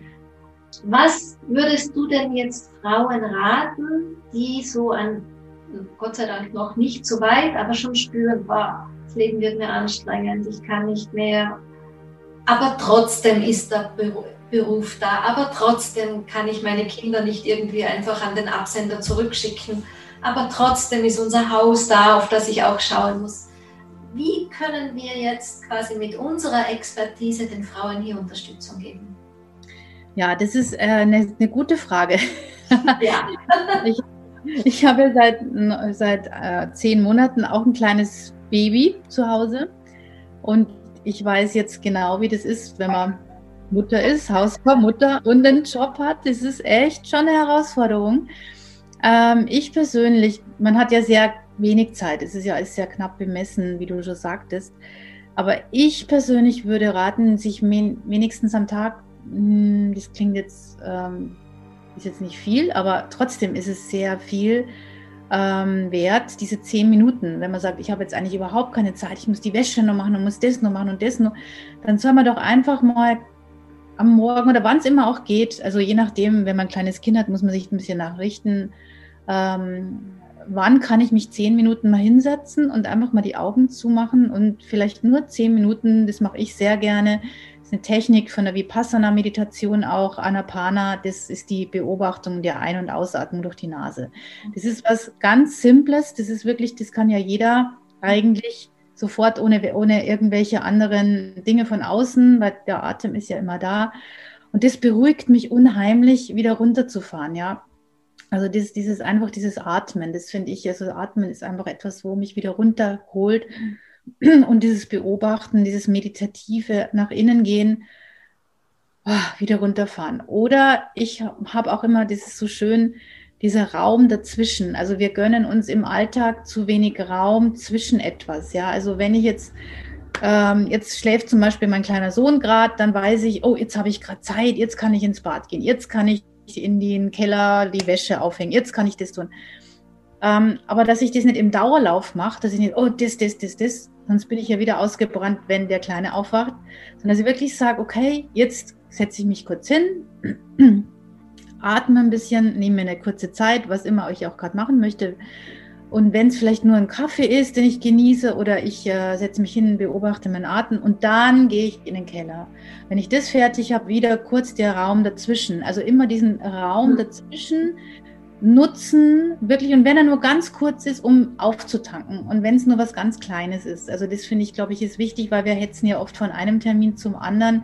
Was würdest du denn jetzt Frauen raten, die so an, Gott sei Dank noch nicht so weit, aber schon spüren, boah, das Leben wird mir anstrengend, ich kann nicht mehr, aber trotzdem ist der Beruf da, aber trotzdem kann ich meine Kinder nicht irgendwie einfach an den Absender zurückschicken aber trotzdem ist unser Haus da, auf das ich auch schauen muss. Wie können wir jetzt quasi mit unserer Expertise den Frauen hier Unterstützung geben? Ja, das ist äh, eine, eine, gute Frage. Ja. *laughs* ich, ich habe seit, seit äh, zehn Monaten auch ein kleines Baby zu Hause und ich weiß jetzt genau, wie das ist, wenn man Mutter ist, Hausfrau, Mutter und einen Job hat. Das ist echt schon eine Herausforderung. Ähm, ich persönlich, man hat ja sehr wenig Zeit. Es ist ja alles sehr knapp bemessen, wie du schon sagtest. Aber ich persönlich würde raten, sich wenigstens am Tag, hm, das klingt jetzt, ähm, ist jetzt nicht viel, aber trotzdem ist es sehr viel ähm, wert, diese zehn Minuten. Wenn man sagt, ich habe jetzt eigentlich überhaupt keine Zeit, ich muss die Wäsche noch machen und muss das noch machen und das noch, dann soll man doch einfach mal am Morgen oder wann es immer auch geht, also je nachdem, wenn man ein kleines Kind hat, muss man sich ein bisschen nachrichten, ähm, wann kann ich mich zehn Minuten mal hinsetzen und einfach mal die Augen zumachen und vielleicht nur zehn Minuten, das mache ich sehr gerne. Das ist eine Technik von der Vipassana-Meditation auch, Anapana, das ist die Beobachtung der Ein- und Ausatmung durch die Nase. Das ist was ganz Simples, das ist wirklich, das kann ja jeder eigentlich sofort ohne, ohne irgendwelche anderen Dinge von außen, weil der Atem ist ja immer da. Und das beruhigt mich unheimlich, wieder runterzufahren, ja. Also dieses, dieses einfach dieses Atmen, das finde ich, also Atmen ist einfach etwas, wo mich wieder runterholt. *clears throat* Und dieses Beobachten, dieses meditative nach innen gehen, oh, wieder runterfahren. Oder ich habe auch immer, ist so schön, dieser Raum dazwischen. Also wir gönnen uns im Alltag zu wenig Raum zwischen etwas. Ja, also wenn ich jetzt ähm, jetzt schläft zum Beispiel mein kleiner Sohn gerade, dann weiß ich, oh, jetzt habe ich gerade Zeit, jetzt kann ich ins Bad gehen, jetzt kann ich in den Keller die Wäsche aufhängen, jetzt kann ich das tun. Ähm, aber dass ich das nicht im Dauerlauf mache, dass ich nicht, oh, das, das, das, das, sonst bin ich ja wieder ausgebrannt, wenn der Kleine aufwacht, sondern dass ich wirklich sage, okay, jetzt setze ich mich kurz hin, *clears throat* atme ein bisschen, nehme mir eine kurze Zeit, was immer ich auch gerade machen möchte. Und wenn es vielleicht nur ein Kaffee ist, den ich genieße, oder ich äh, setze mich hin, beobachte meinen Atem und dann gehe ich in den Keller. Wenn ich das fertig habe, wieder kurz der Raum dazwischen. Also immer diesen Raum dazwischen nutzen, wirklich, und wenn er nur ganz kurz ist, um aufzutanken. Und wenn es nur was ganz Kleines ist. Also das finde ich, glaube ich, ist wichtig, weil wir hetzen ja oft von einem Termin zum anderen.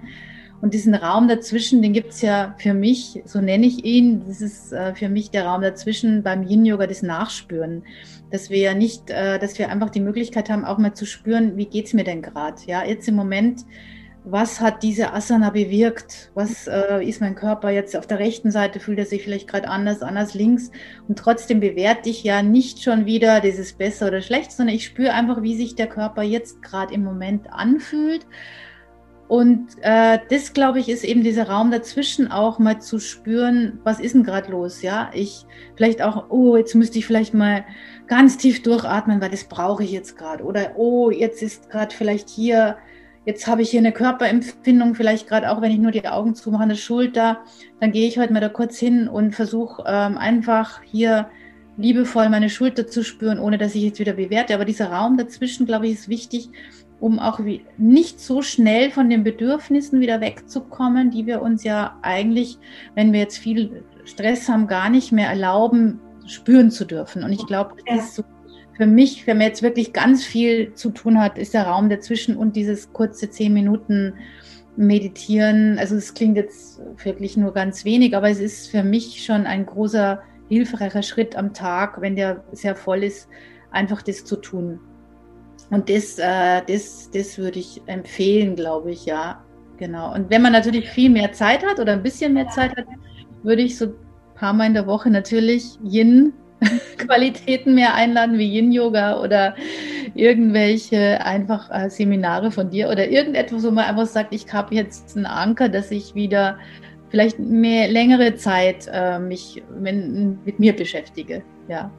Und diesen Raum dazwischen, den gibt es ja für mich, so nenne ich ihn, das ist äh, für mich der Raum dazwischen beim Yin-Yoga, das Nachspüren. Dass wir ja nicht, äh, dass wir einfach die Möglichkeit haben, auch mal zu spüren, wie geht's mir denn gerade? Ja, jetzt im Moment, was hat diese Asana bewirkt? Was äh, ist mein Körper jetzt auf der rechten Seite? Fühlt er sich vielleicht gerade anders, anders links? Und trotzdem bewerte ich ja nicht schon wieder dieses besser oder schlecht, sondern ich spüre einfach, wie sich der Körper jetzt gerade im Moment anfühlt und äh, das, glaube ich, ist eben dieser Raum dazwischen auch mal zu spüren, was ist denn gerade los, ja? Ich vielleicht auch, oh, jetzt müsste ich vielleicht mal ganz tief durchatmen, weil das brauche ich jetzt gerade. Oder oh, jetzt ist gerade vielleicht hier, jetzt habe ich hier eine Körperempfindung, vielleicht gerade auch, wenn ich nur die Augen zumache, eine Schulter, dann gehe ich heute mal da kurz hin und versuche ähm, einfach hier liebevoll meine Schulter zu spüren, ohne dass ich jetzt wieder bewerte. Aber dieser Raum dazwischen, glaube ich, ist wichtig, um auch nicht so schnell von den Bedürfnissen wieder wegzukommen, die wir uns ja eigentlich, wenn wir jetzt viel Stress haben, gar nicht mehr erlauben, spüren zu dürfen. Und ich glaube, das ist so für mich, wenn man jetzt wirklich ganz viel zu tun hat, ist der Raum dazwischen und dieses kurze zehn Minuten Meditieren. Also es klingt jetzt wirklich nur ganz wenig, aber es ist für mich schon ein großer, hilfreicher Schritt am Tag, wenn der sehr voll ist, einfach das zu tun. Und das, äh, das, das würde ich empfehlen, glaube ich, ja. Genau. Und wenn man natürlich viel mehr Zeit hat oder ein bisschen mehr Zeit hat, würde ich so ein paar Mal in der Woche natürlich Yin-Qualitäten *laughs* mehr einladen, wie Yin-Yoga oder irgendwelche einfach äh, Seminare von dir oder irgendetwas, wo man einfach sagt, ich habe jetzt einen Anker, dass ich wieder vielleicht mehr längere Zeit äh, mich mit, mit mir beschäftige. Ja.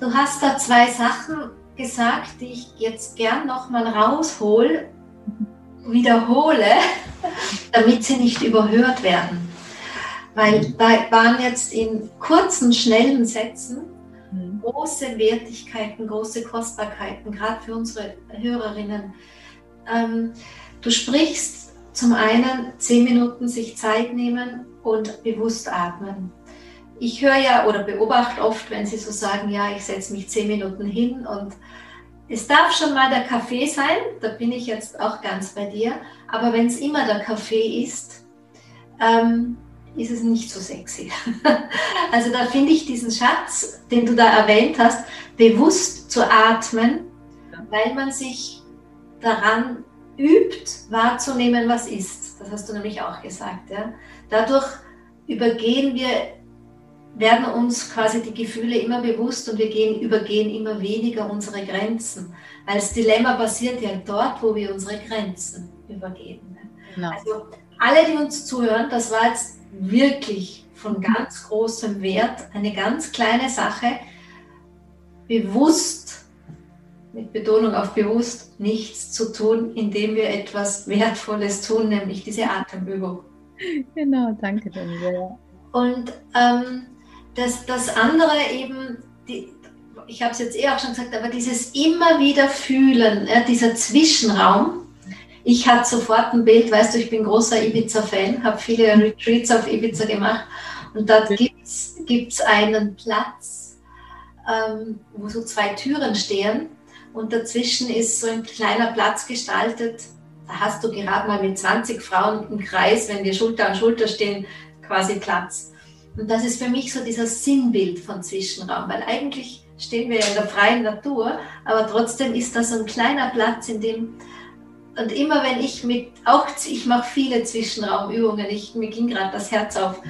Du hast da zwei Sachen gesagt, die ich jetzt gern nochmal raushol, wiederhole, *laughs* damit sie nicht überhört werden. Weil da waren jetzt in kurzen, schnellen Sätzen mhm. große Wertigkeiten, große Kostbarkeiten, gerade für unsere Hörerinnen. Ähm, du sprichst zum einen zehn Minuten sich Zeit nehmen und bewusst atmen ich höre ja oder beobachte oft, wenn sie so sagen, ja, ich setze mich zehn Minuten hin und es darf schon mal der Kaffee sein, da bin ich jetzt auch ganz bei dir, aber wenn es immer der Kaffee ist, ähm, ist es nicht so sexy. *laughs* also da finde ich diesen Schatz, den du da erwähnt hast, bewusst zu atmen, weil man sich daran übt, wahrzunehmen, was ist. Das hast du nämlich auch gesagt. Ja? Dadurch übergehen wir werden uns quasi die Gefühle immer bewusst und wir gehen, übergehen immer weniger unsere Grenzen. Weil das Dilemma passiert ja dort, wo wir unsere Grenzen übergehen. Genau. Also alle, die uns zuhören, das war jetzt wirklich von ganz großem Wert, eine ganz kleine Sache, bewusst, mit Betonung auf bewusst, nichts zu tun, indem wir etwas Wertvolles tun, nämlich diese Atemübung. Genau, danke Daniela. Und ähm, das, das andere eben, die, ich habe es jetzt eh auch schon gesagt, aber dieses immer wieder fühlen, ja, dieser Zwischenraum. Ich hatte sofort ein Bild, weißt du, ich bin großer Ibiza-Fan, habe viele Retreats auf Ibiza gemacht und dort gibt es einen Platz, ähm, wo so zwei Türen stehen und dazwischen ist so ein kleiner Platz gestaltet. Da hast du gerade mal mit 20 Frauen im Kreis, wenn wir Schulter an Schulter stehen, quasi Platz. Und das ist für mich so dieses Sinnbild von Zwischenraum, weil eigentlich stehen wir ja in der freien Natur, aber trotzdem ist das so ein kleiner Platz, in dem und immer wenn ich mit, auch ich mache viele Zwischenraumübungen, ich, mir ging gerade das Herz auf,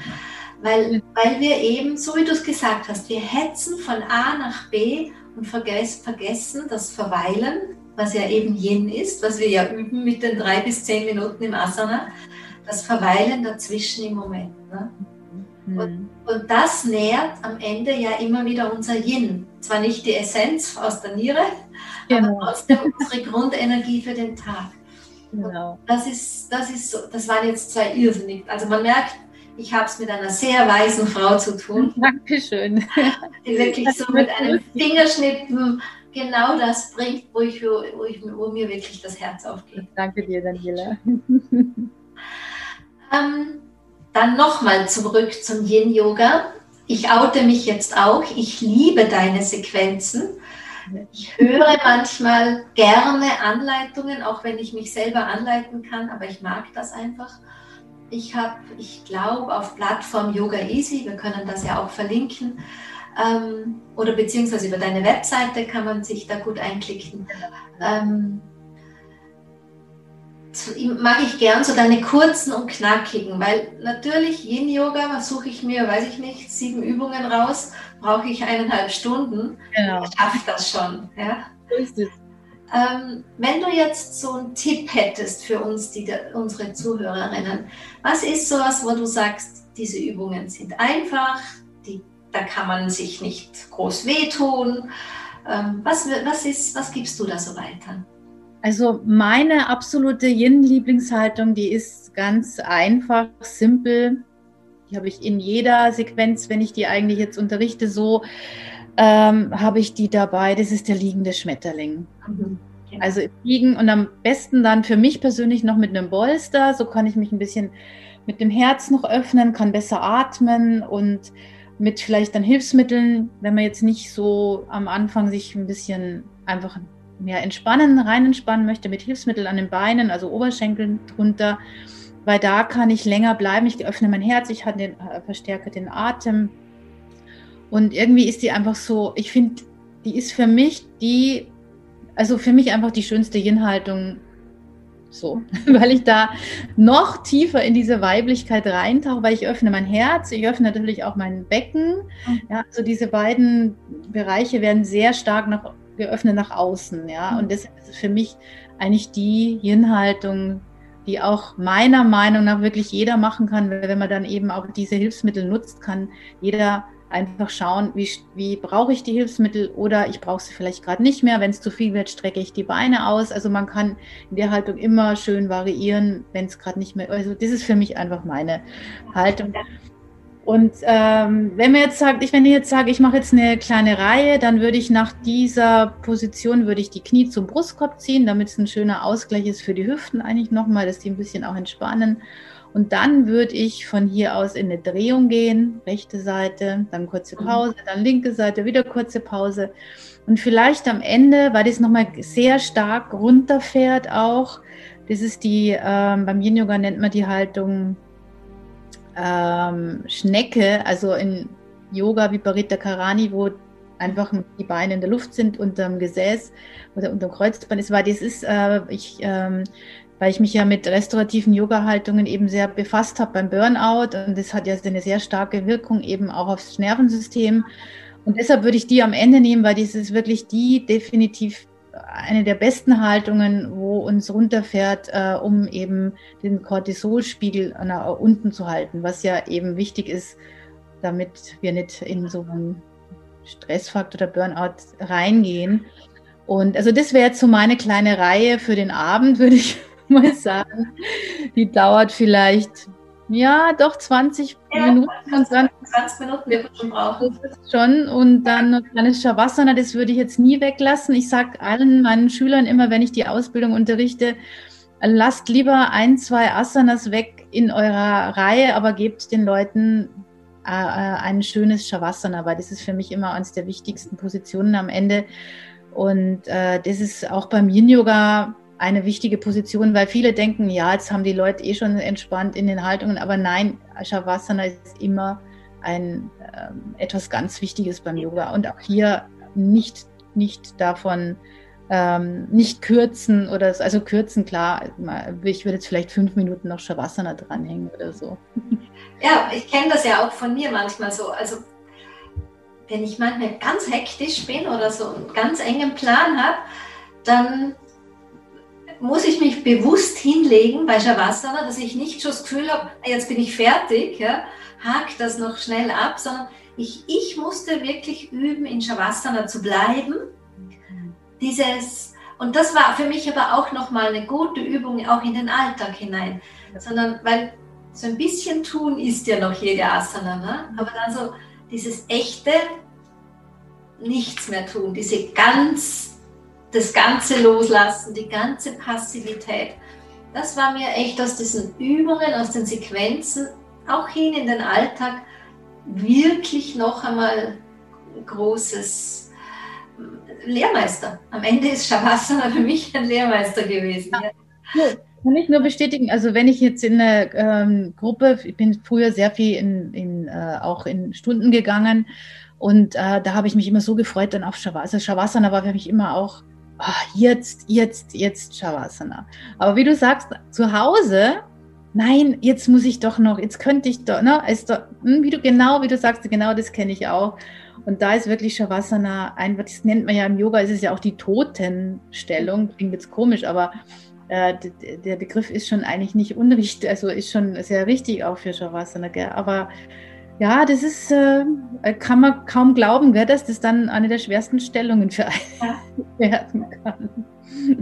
weil, weil wir eben, so wie du es gesagt hast, wir hetzen von A nach B und vergess, vergessen das Verweilen, was ja eben Yin ist, was wir ja üben mit den drei bis zehn Minuten im Asana, das Verweilen dazwischen im Moment. Ne? Und, hm. und, das nährt am Ende ja immer wieder unser Yin. Zwar nicht die Essenz aus der Niere, genau. aber trotzdem unsere Grundenergie für den Tag. Genau. Das ist, das ist so, das waren jetzt zwei irrsinnig. Also man merkt, ich habe es mit einer sehr weisen Frau zu tun. *laughs* Dankeschön. Die wirklich so mit einem Fingerschnippen genau das bringt, wo, ich, wo, ich, wo mir wirklich das Herz aufgeht. Danke dir, Daniela. Ähm, dann nochmal zurück zum Yin-Yoga. Ich oute mich jetzt auch. Ich liebe deine Sequenzen. Ich höre manchmal gerne Anleitungen, auch wenn ich mich selber anleiten kann, aber ich mag das einfach. Ich habe, ich glaube, auf Plattform Yoga Easy, wir können das ja auch verlinken, ähm, oder beziehungsweise über deine Webseite kann man sich da gut einklicken. Ähm, mag ich gern so deine kurzen und knackigen, weil natürlich Yin-Yoga suche ich mir, weiß ich nicht, sieben Übungen raus, brauche ich eineinhalb Stunden. Genau. Ich schaffe das schon. Ja? So. Ähm, wenn du jetzt so einen Tipp hättest für uns, die, unsere Zuhörerinnen, was ist sowas, wo du sagst, diese Übungen sind einfach, die, da kann man sich nicht groß wehtun? Ähm, was, was, ist, was gibst du da so weiter? Also meine absolute Yin-Lieblingshaltung, die ist ganz einfach, simpel. Die habe ich in jeder Sequenz, wenn ich die eigentlich jetzt unterrichte, so ähm, habe ich die dabei. Das ist der liegende Schmetterling. Mhm. Also liegen und am besten dann für mich persönlich noch mit einem Bolster. So kann ich mich ein bisschen mit dem Herz noch öffnen, kann besser atmen und mit vielleicht dann Hilfsmitteln, wenn man jetzt nicht so am Anfang sich ein bisschen einfach mehr entspannen, rein entspannen möchte mit Hilfsmitteln an den Beinen, also Oberschenkeln drunter, weil da kann ich länger bleiben. Ich öffne mein Herz, ich den, äh, verstärke den Atem. Und irgendwie ist die einfach so, ich finde, die ist für mich die, also für mich einfach die schönste Yin-Haltung so, *laughs* weil ich da noch tiefer in diese Weiblichkeit reintauche, weil ich öffne mein Herz, ich öffne natürlich auch mein Becken. Mhm. Ja, also diese beiden Bereiche werden sehr stark nach geöffnet nach außen, ja. Und das ist für mich eigentlich die Yin-Haltung, die auch meiner Meinung nach wirklich jeder machen kann, wenn man dann eben auch diese Hilfsmittel nutzt, kann jeder einfach schauen, wie, wie brauche ich die Hilfsmittel oder ich brauche sie vielleicht gerade nicht mehr. Wenn es zu viel wird, strecke ich die Beine aus. Also man kann in der Haltung immer schön variieren, wenn es gerade nicht mehr. Also das ist für mich einfach meine Haltung. Und ähm, wenn man jetzt sagt, ich, wenn ich jetzt sage, ich mache jetzt eine kleine Reihe, dann würde ich nach dieser Position würde ich die Knie zum Brustkorb ziehen, damit es ein schöner Ausgleich ist für die Hüften eigentlich nochmal, dass die ein bisschen auch entspannen. Und dann würde ich von hier aus in eine Drehung gehen, rechte Seite, dann kurze mhm. Pause, dann linke Seite, wieder kurze Pause. Und vielleicht am Ende, weil das nochmal sehr stark runterfährt auch, das ist die, ähm, beim Yin Yoga nennt man die Haltung ähm, Schnecke, also in Yoga wie Parita Karani, wo einfach die Beine in der Luft sind unterm Gesäß oder unterm Kreuzband ist, weil das ist, äh, ich, ähm, weil ich mich ja mit restaurativen Yoga-Haltungen eben sehr befasst habe beim Burnout und das hat ja eine sehr starke Wirkung eben auch aufs Nervensystem. Und deshalb würde ich die am Ende nehmen, weil das ist wirklich die definitiv eine der besten Haltungen, wo uns runterfährt, äh, um eben den Cortisolspiegel nach unten zu halten, was ja eben wichtig ist, damit wir nicht in so einen Stressfaktor oder Burnout reingehen. Und also das wäre jetzt so meine kleine Reihe für den Abend, *laughs* würde ich mal sagen. Die dauert vielleicht ja, doch 20 ja, Minuten. 20, 20 Minuten wird man schon brauchen. Schon. Und dann noch kleines Shavasana, das würde ich jetzt nie weglassen. Ich sage allen meinen Schülern immer, wenn ich die Ausbildung unterrichte, lasst lieber ein, zwei Asanas weg in eurer Reihe, aber gebt den Leuten äh, äh, ein schönes Shavasana, weil das ist für mich immer eines der wichtigsten Positionen am Ende. Und äh, das ist auch beim Yin-Yoga eine wichtige Position, weil viele denken, ja, jetzt haben die Leute eh schon entspannt in den Haltungen, aber nein, Shavasana ist immer ein, ähm, etwas ganz Wichtiges beim Yoga und auch hier nicht, nicht davon, ähm, nicht kürzen oder also kürzen, klar, ich würde jetzt vielleicht fünf Minuten noch Shavasana dranhängen oder so. Ja, ich kenne das ja auch von mir manchmal so. Also wenn ich manchmal ganz hektisch bin oder so einen ganz engen Plan habe, dann muss ich mich bewusst hinlegen bei Shavasana, dass ich nicht schon das Gefühl habe, jetzt bin ich fertig, ja, hake das noch schnell ab, sondern ich, ich musste wirklich üben, in Shavasana zu bleiben. Dieses, und das war für mich aber auch nochmal eine gute Übung, auch in den Alltag hinein. Sondern, weil so ein bisschen tun ist ja noch Yoga Asana, ne? aber dann so dieses echte nichts mehr tun, diese ganz, das ganze Loslassen, die ganze Passivität. Das war mir echt aus diesen Übungen, aus den Sequenzen, auch hin in den Alltag, wirklich noch einmal großes Lehrmeister. Am Ende ist Shavasana für mich ein Lehrmeister gewesen. Ja. Kann ich nur bestätigen. Also wenn ich jetzt in eine ähm, Gruppe, ich bin früher sehr viel in, in äh, auch in Stunden gegangen und äh, da habe ich mich immer so gefreut dann auf Shavasana. Also Shavasana war für mich immer auch oh, jetzt, jetzt, jetzt Shavasana. Aber wie du sagst, zu Hause, nein, jetzt muss ich doch noch, jetzt könnte ich doch, ne, ist doch, hm, wie du genau, wie du sagst, genau das kenne ich auch. Und da ist wirklich Shavasana einfach, das nennt man ja im Yoga, ist es ja auch die Totenstellung, klingt jetzt komisch, aber äh, der Begriff ist schon eigentlich nicht unrichtig, also ist schon sehr richtig auch für Shavasana, gell? aber ja, das ist, äh, kann man kaum glauben, gell, dass das dann eine der schwersten Stellungen für einen ja. *laughs* werden kann.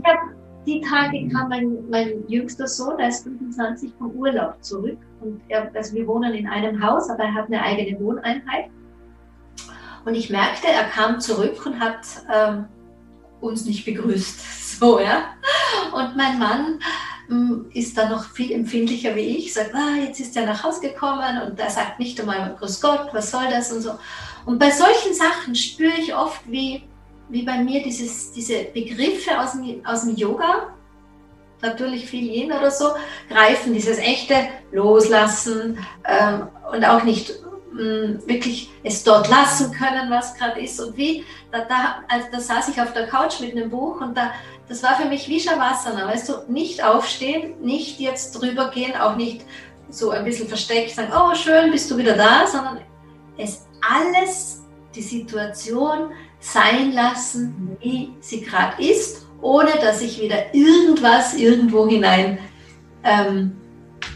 Ja, die Tage kam mein, mein jüngster Sohn, der ist 25 vom Urlaub zurück und er, also wir wohnen in einem Haus, aber er hat eine eigene Wohneinheit und ich merkte, er kam zurück und hat ähm, uns nicht begrüßt. *laughs* So, ja. Und mein Mann ähm, ist dann noch viel empfindlicher wie ich, sagt, ah, jetzt ist er nach Hause gekommen und er sagt nicht einmal Grüß Gott, was soll das und so. Und bei solchen Sachen spüre ich oft, wie, wie bei mir dieses, diese Begriffe aus dem, aus dem Yoga, natürlich viel Yin oder so, greifen, dieses echte Loslassen ähm, und auch nicht wirklich es dort lassen können, was gerade ist. Und wie, da, da, also da saß ich auf der Couch mit einem Buch und da, das war für mich wie Shavasana, weißt du, nicht aufstehen, nicht jetzt drüber gehen, auch nicht so ein bisschen versteckt sagen, oh schön, bist du wieder da, sondern es alles, die Situation sein lassen, wie sie gerade ist, ohne dass ich wieder irgendwas irgendwo hinein ähm,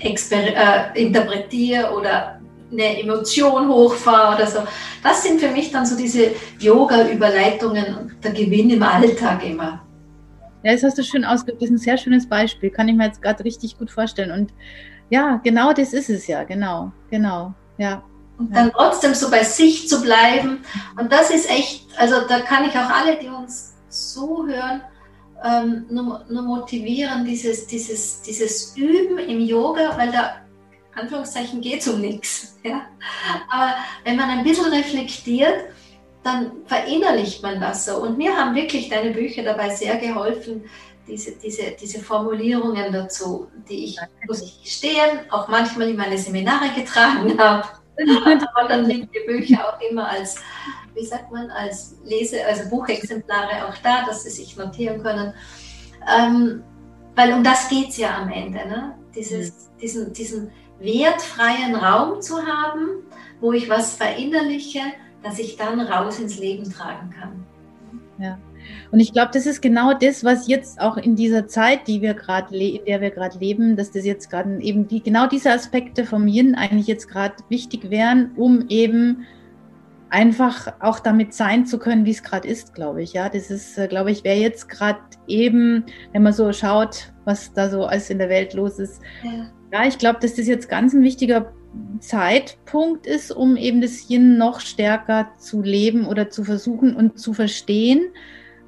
äh, interpretiere oder eine Emotion hochfahre oder so. Das sind für mich dann so diese Yoga-Überleitungen und der Gewinn im Alltag immer. Ja, das hast du schön ausgedrückt. Das ist ein sehr schönes Beispiel. Kann ich mir jetzt gerade richtig gut vorstellen. Und ja, genau das ist es ja. Genau, genau. Ja. Und dann trotzdem so bei sich zu bleiben. Und das ist echt, also da kann ich auch alle, die uns zuhören, ähm, nur, nur motivieren, dieses, dieses, dieses Üben im Yoga, weil da Anführungszeichen geht es um nichts. Ja? Aber wenn man ein bisschen reflektiert, dann verinnerlicht man das so. Und mir haben wirklich deine Bücher dabei sehr geholfen, diese, diese, diese Formulierungen dazu, die ich, muss ich gestehen, auch manchmal in meine Seminare getragen *laughs* habe. Aber dann liegen die Bücher auch immer als, wie sagt man, als Lese-, also Buchexemplare auch da, dass sie sich notieren können. Ähm, weil um das geht es ja am Ende, ne? Dieses, mhm. diesen, diesen wertfreien Raum zu haben, wo ich was verinnerliche, dass ich dann raus ins Leben tragen kann. Ja. Und ich glaube, das ist genau das, was jetzt auch in dieser Zeit, die wir gerade, in der wir gerade leben, dass das jetzt gerade eben die, genau diese Aspekte vom Yin eigentlich jetzt gerade wichtig wären, um eben einfach auch damit sein zu können, wie es gerade ist, glaube ich. Ja, das ist, äh, glaube ich, wäre jetzt gerade eben, wenn man so schaut, was da so alles in der Welt los ist, ja. Ja, ich glaube, dass das jetzt ganz ein wichtiger Zeitpunkt ist, um eben das Yin noch stärker zu leben oder zu versuchen und zu verstehen,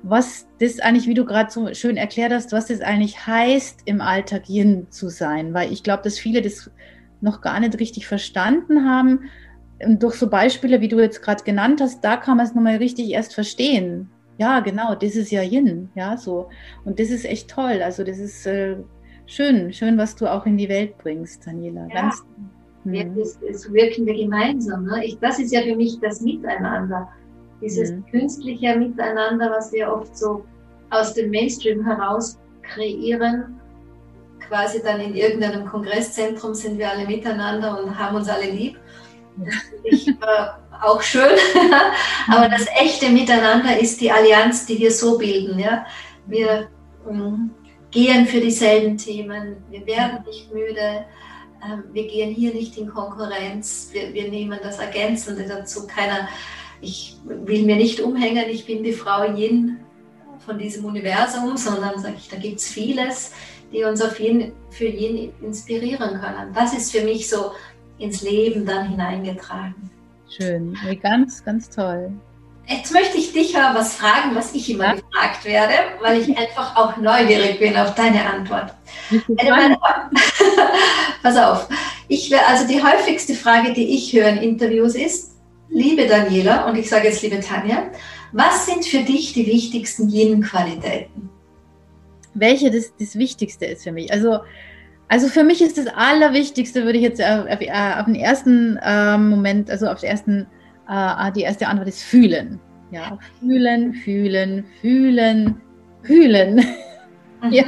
was das eigentlich, wie du gerade so schön erklärt hast, was das eigentlich heißt, im Alltag Yin zu sein. Weil ich glaube, dass viele das noch gar nicht richtig verstanden haben. Und durch so Beispiele, wie du jetzt gerade genannt hast, da kann man es nochmal richtig erst verstehen. Ja, genau, das ist ja Yin, ja, so. Und das ist echt toll. Also, das ist äh, schön, schön, was du auch in die Welt bringst, Daniela. Ja. Ganz, hm. das, das wirken wir gemeinsam. Ne? Ich, das ist ja für mich das Miteinander. Dieses mhm. künstliche Miteinander, was wir oft so aus dem Mainstream heraus kreieren. Quasi dann in irgendeinem Kongresszentrum sind wir alle miteinander und haben uns alle lieb. Ich, *laughs* äh, auch schön. Aber das echte Miteinander ist die Allianz, die wir so bilden. Ja? Wir ähm, gehen für dieselben Themen, wir werden nicht müde, ähm, wir gehen hier nicht in Konkurrenz, wir, wir nehmen das Ergänzende dazu. Keiner, ich will mir nicht umhängen, ich bin die Frau Yin von diesem Universum, sondern sage ich, da gibt es vieles. die uns auf jeden, für jeden inspirieren können. Das ist für mich so ins Leben dann hineingetragen. Schön, ganz, ganz toll. Jetzt möchte ich dich aber was fragen, was ich immer ja? gefragt werde, weil ich einfach auch neugierig bin auf deine Antwort. Meine, *laughs* pass auf. Ich, also die häufigste Frage, die ich höre in Interviews ist, liebe Daniela, und ich sage jetzt liebe Tanja, was sind für dich die wichtigsten Yin-Qualitäten? Welche das, das Wichtigste ist für mich? Also, also für mich ist das Allerwichtigste, würde ich jetzt auf, auf, auf den ersten äh, Moment, also auf den ersten äh, die erste Antwort ist fühlen. Ja, fühlen, fühlen, fühlen, fühlen. Mhm. *laughs* ja.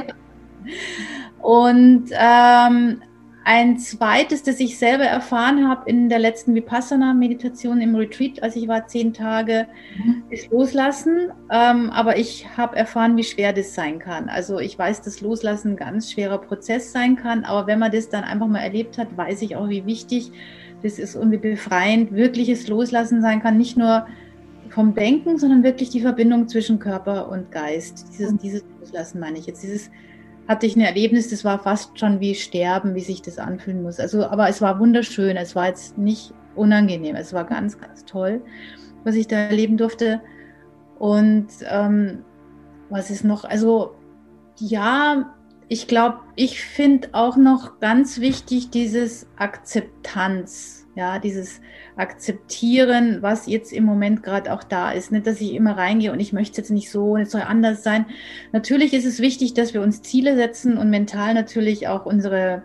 Und ähm, ein zweites, das ich selber erfahren habe in der letzten Vipassana-Meditation im Retreat, als ich war zehn Tage, mhm. ist Loslassen. Ähm, aber ich habe erfahren, wie schwer das sein kann. Also ich weiß, dass Loslassen ein ganz schwerer Prozess sein kann. Aber wenn man das dann einfach mal erlebt hat, weiß ich auch, wie wichtig das ist und wie befreiend wirkliches Loslassen sein kann, nicht nur vom Denken, sondern wirklich die Verbindung zwischen Körper und Geist. Dieses, mhm. dieses Loslassen meine ich jetzt. Dieses hatte ich ein Erlebnis, das war fast schon wie Sterben, wie sich das anfühlen muss. Also, aber es war wunderschön. Es war jetzt nicht unangenehm. Es war ganz, ganz toll, was ich da erleben durfte. Und ähm, was ist noch? Also ja, ich glaube, ich finde auch noch ganz wichtig dieses Akzeptanz, ja, dieses Akzeptieren, was jetzt im Moment gerade auch da ist. Nicht, dass ich immer reingehe und ich möchte jetzt nicht so es soll anders sein. Natürlich ist es wichtig, dass wir uns Ziele setzen und mental natürlich auch unsere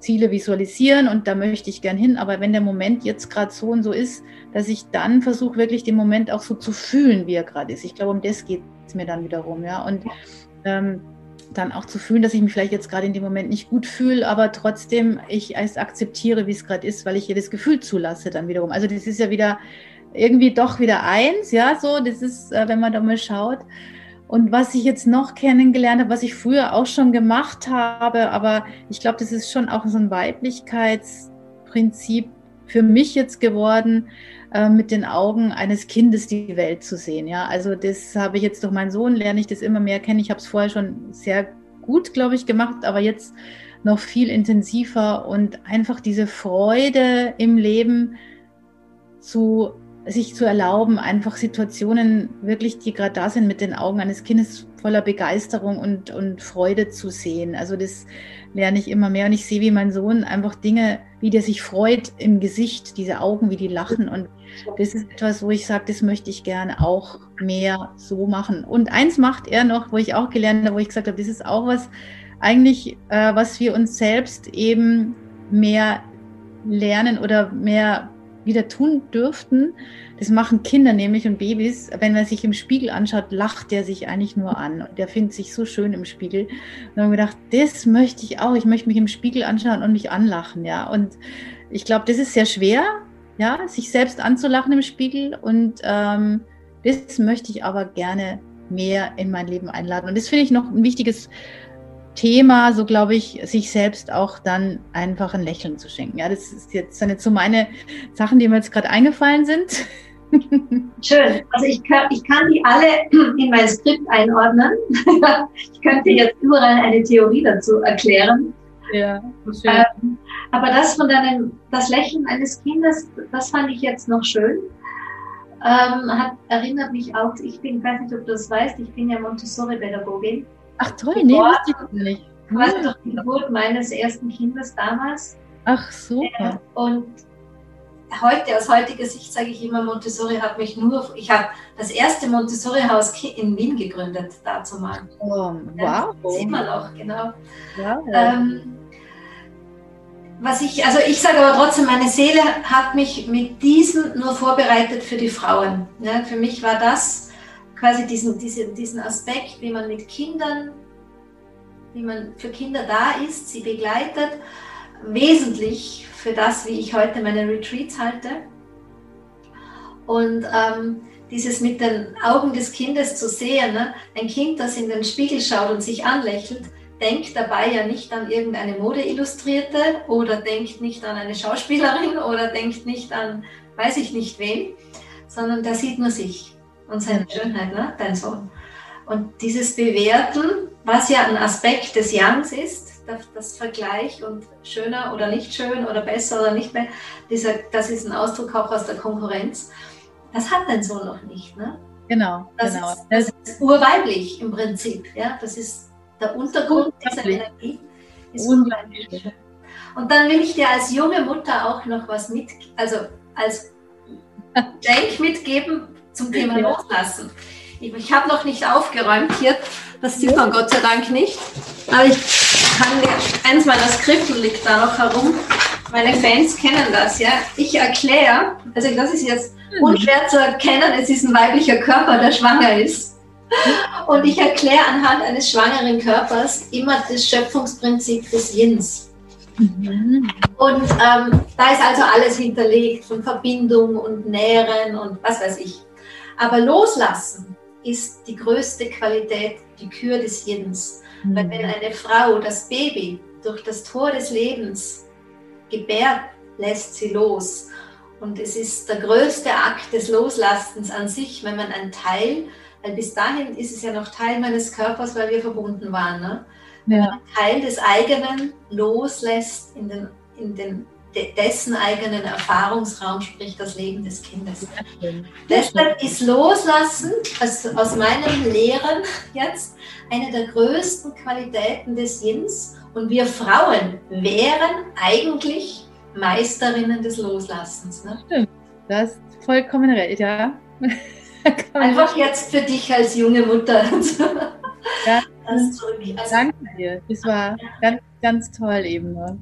Ziele visualisieren und da möchte ich gern hin. Aber wenn der Moment jetzt gerade so und so ist, dass ich dann versuche, wirklich den Moment auch so zu fühlen, wie er gerade ist. Ich glaube, um das geht es mir dann wiederum, ja. Und ähm, dann auch zu fühlen, dass ich mich vielleicht jetzt gerade in dem Moment nicht gut fühle, aber trotzdem ich es akzeptiere, wie es gerade ist, weil ich das Gefühl zulasse dann wiederum. Also das ist ja wieder irgendwie doch wieder eins, ja, so, das ist, äh, wenn man da mal schaut. Und was ich jetzt noch kennengelernt habe, was ich früher auch schon gemacht habe, aber ich glaube, das ist schon auch so ein Weiblichkeitsprinzip für mich jetzt geworden, äh, mit den Augen eines Kindes die Welt zu sehen. Ja, also das habe ich jetzt durch meinen Sohn lerne ich das immer mehr kennen. Ich habe es vorher schon sehr gut, glaube ich, gemacht, aber jetzt noch viel intensiver und einfach diese Freude im Leben zu sich zu erlauben, einfach Situationen wirklich, die gerade da sind, mit den Augen eines Kindes voller Begeisterung und, und Freude zu sehen. Also das lerne ich immer mehr und ich sehe, wie mein Sohn einfach Dinge, wie der sich freut im Gesicht, diese Augen, wie die lachen und das ist etwas, wo ich sage, das möchte ich gerne auch mehr so machen. Und eins macht er noch, wo ich auch gelernt habe, wo ich gesagt habe, das ist auch was, eigentlich, äh, was wir uns selbst eben mehr lernen oder mehr wieder tun dürften. Das machen Kinder nämlich und Babys. Wenn man sich im Spiegel anschaut, lacht der sich eigentlich nur an. Und der findet sich so schön im Spiegel. Und dann haben wir gedacht, das möchte ich auch. Ich möchte mich im Spiegel anschauen und mich anlachen. Ja, und ich glaube, das ist sehr schwer, ja, sich selbst anzulachen im Spiegel. Und ähm, das möchte ich aber gerne mehr in mein Leben einladen. Und das finde ich noch ein wichtiges Thema, so glaube ich, sich selbst auch dann einfach ein Lächeln zu schenken. Ja, das ist jetzt, sind jetzt so meine Sachen, die mir jetzt gerade eingefallen sind. *laughs* Schön. Also ich kann, ich kann die alle *clears throat* in mein Skript einordnen. *laughs* ich könnte jetzt überall eine Theorie dazu erklären. Ja. Ähm, aber das von deinem, das Lächeln eines Kindes, das fand ich jetzt noch schön. Ähm, hat, erinnert mich auch, ich bin, ich weiß nicht, ob du das weißt, ich bin ja Montessori-Pädagogin. Ach toll, nee, wusste ich nicht. Quasi durch die Geburt meines ersten Kindes damals. Ach super. Äh, und heute, aus heutiger Sicht sage ich immer, Montessori hat mich nur, ich habe das erste Montessori-Haus in Wien gegründet, dazu mal. Oh, wow. Ja, sieht man auch, genau. Wow. Ähm, was ich, also ich sage aber trotzdem, meine Seele hat mich mit diesem nur vorbereitet für die Frauen. Ja, für mich war das quasi diesen, diesen, diesen Aspekt, wie man mit Kindern, wie man für Kinder da ist, sie begleitet, wesentlich für das, wie ich heute meine Retreats halte. Und ähm, dieses mit den Augen des Kindes zu sehen, ne? ein Kind, das in den Spiegel schaut und sich anlächelt, denkt dabei ja nicht an irgendeine Modeillustrierte oder denkt nicht an eine Schauspielerin oder denkt nicht an weiß ich nicht wen, sondern der sieht nur sich und seine Schönheit, ne? dein Sohn. Und dieses Bewerten was ja ein Aspekt des Yangs ist, das Vergleich und schöner oder nicht schön oder besser oder nicht mehr, dieser, das ist ein Ausdruck auch aus der Konkurrenz. Das hat dein Sohn noch nicht, ne? Genau, das genau. Ist, das ist urweiblich im Prinzip, ja. Das ist der Untergrund dieser Energie. Ist unglaublich. Und dann will ich dir als junge Mutter auch noch was mit, also als *laughs* Denk mitgeben zum Thema Loslassen. Ich, ich habe noch nicht aufgeräumt hier, das sieht man Gott sei Dank nicht. Aber ich kann dir, eins meiner Skripten liegt da noch herum. Meine Fans kennen das, ja. Ich erkläre, also das ist jetzt hm. unschwer zu erkennen, es ist ein weiblicher Körper, der schwanger ist. Und ich erkläre anhand eines schwangeren Körpers immer das Schöpfungsprinzip des Yins. Mhm. Und ähm, da ist also alles hinterlegt von Verbindung und Nähren und was weiß ich. Aber loslassen ist die größte Qualität, die Kür des Yins. Mhm. Weil wenn eine Frau das Baby durch das Tor des Lebens gebärt, lässt sie los. Und es ist der größte Akt des Loslassens an sich, wenn man ein Teil, weil bis dahin ist es ja noch Teil meines Körpers, weil wir verbunden waren. Ne? Wenn man einen Teil des eigenen loslässt in den, in den dessen eigenen Erfahrungsraum, sprich das Leben des Kindes. Deshalb ist Loslassen also aus meinen Lehren jetzt eine der größten Qualitäten des Yins und wir Frauen wären eigentlich Meisterinnen des Loslassens. Ne? Stimmt, das ist vollkommen recht, ja. *laughs* Einfach jetzt für dich als junge Mutter. *laughs* ja, also, danke dir. Das war ganz, ganz toll eben. Ne?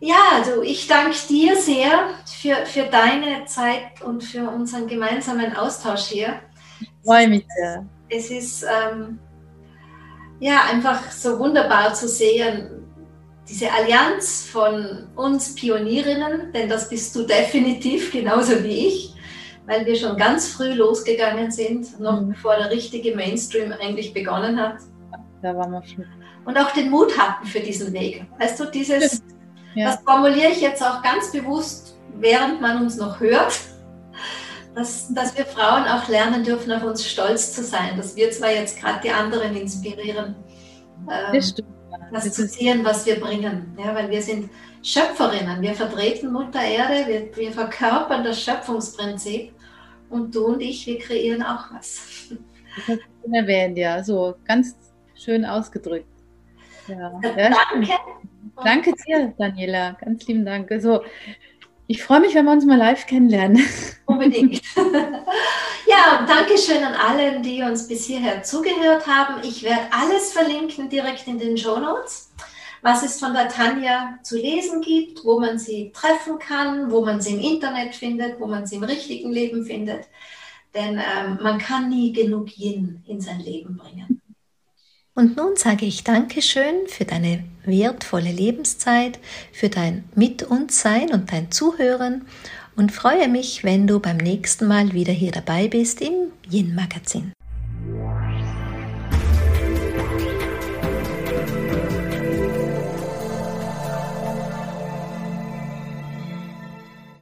Ja, also ich danke dir sehr für, für deine Zeit und für unseren gemeinsamen Austausch hier. Ich freue mich sehr. Es ist ähm, ja einfach so wunderbar zu sehen, diese Allianz von uns Pionierinnen, denn das bist du definitiv genauso wie ich, weil wir schon ganz früh losgegangen sind, noch mhm. bevor der richtige Mainstream eigentlich begonnen hat. Da waren wir schon und auch den Mut hatten für diesen Weg. Weißt du, dieses, ja. das formuliere ich jetzt auch ganz bewusst, während man uns noch hört, dass, dass wir Frauen auch lernen dürfen, auf uns stolz zu sein, dass wir zwar jetzt gerade die anderen inspirieren, ähm, das, das zu sehen, was wir bringen. Ja, weil wir sind Schöpferinnen, wir vertreten Mutter Erde, wir, wir verkörpern das Schöpfungsprinzip und du und ich, wir kreieren auch was. Das erwähnt, ja, so ganz schön ausgedrückt. Ja. Danke. Danke dir, Daniela. Ganz lieben Dank. Also, ich freue mich, wenn wir uns mal live kennenlernen. *laughs* Unbedingt. *laughs* ja, danke schön an alle, die uns bis hierher zugehört haben. Ich werde alles verlinken direkt in den Show Notes, was es von der Tanja zu lesen gibt, wo man sie treffen kann, wo man sie im Internet findet, wo man sie im richtigen Leben findet. Denn ähm, man kann nie genug Yin in sein Leben bringen. Und nun sage ich Dankeschön für deine wertvolle Lebenszeit, für dein Mit uns Sein und dein Zuhören und freue mich, wenn du beim nächsten Mal wieder hier dabei bist im Yin Magazin.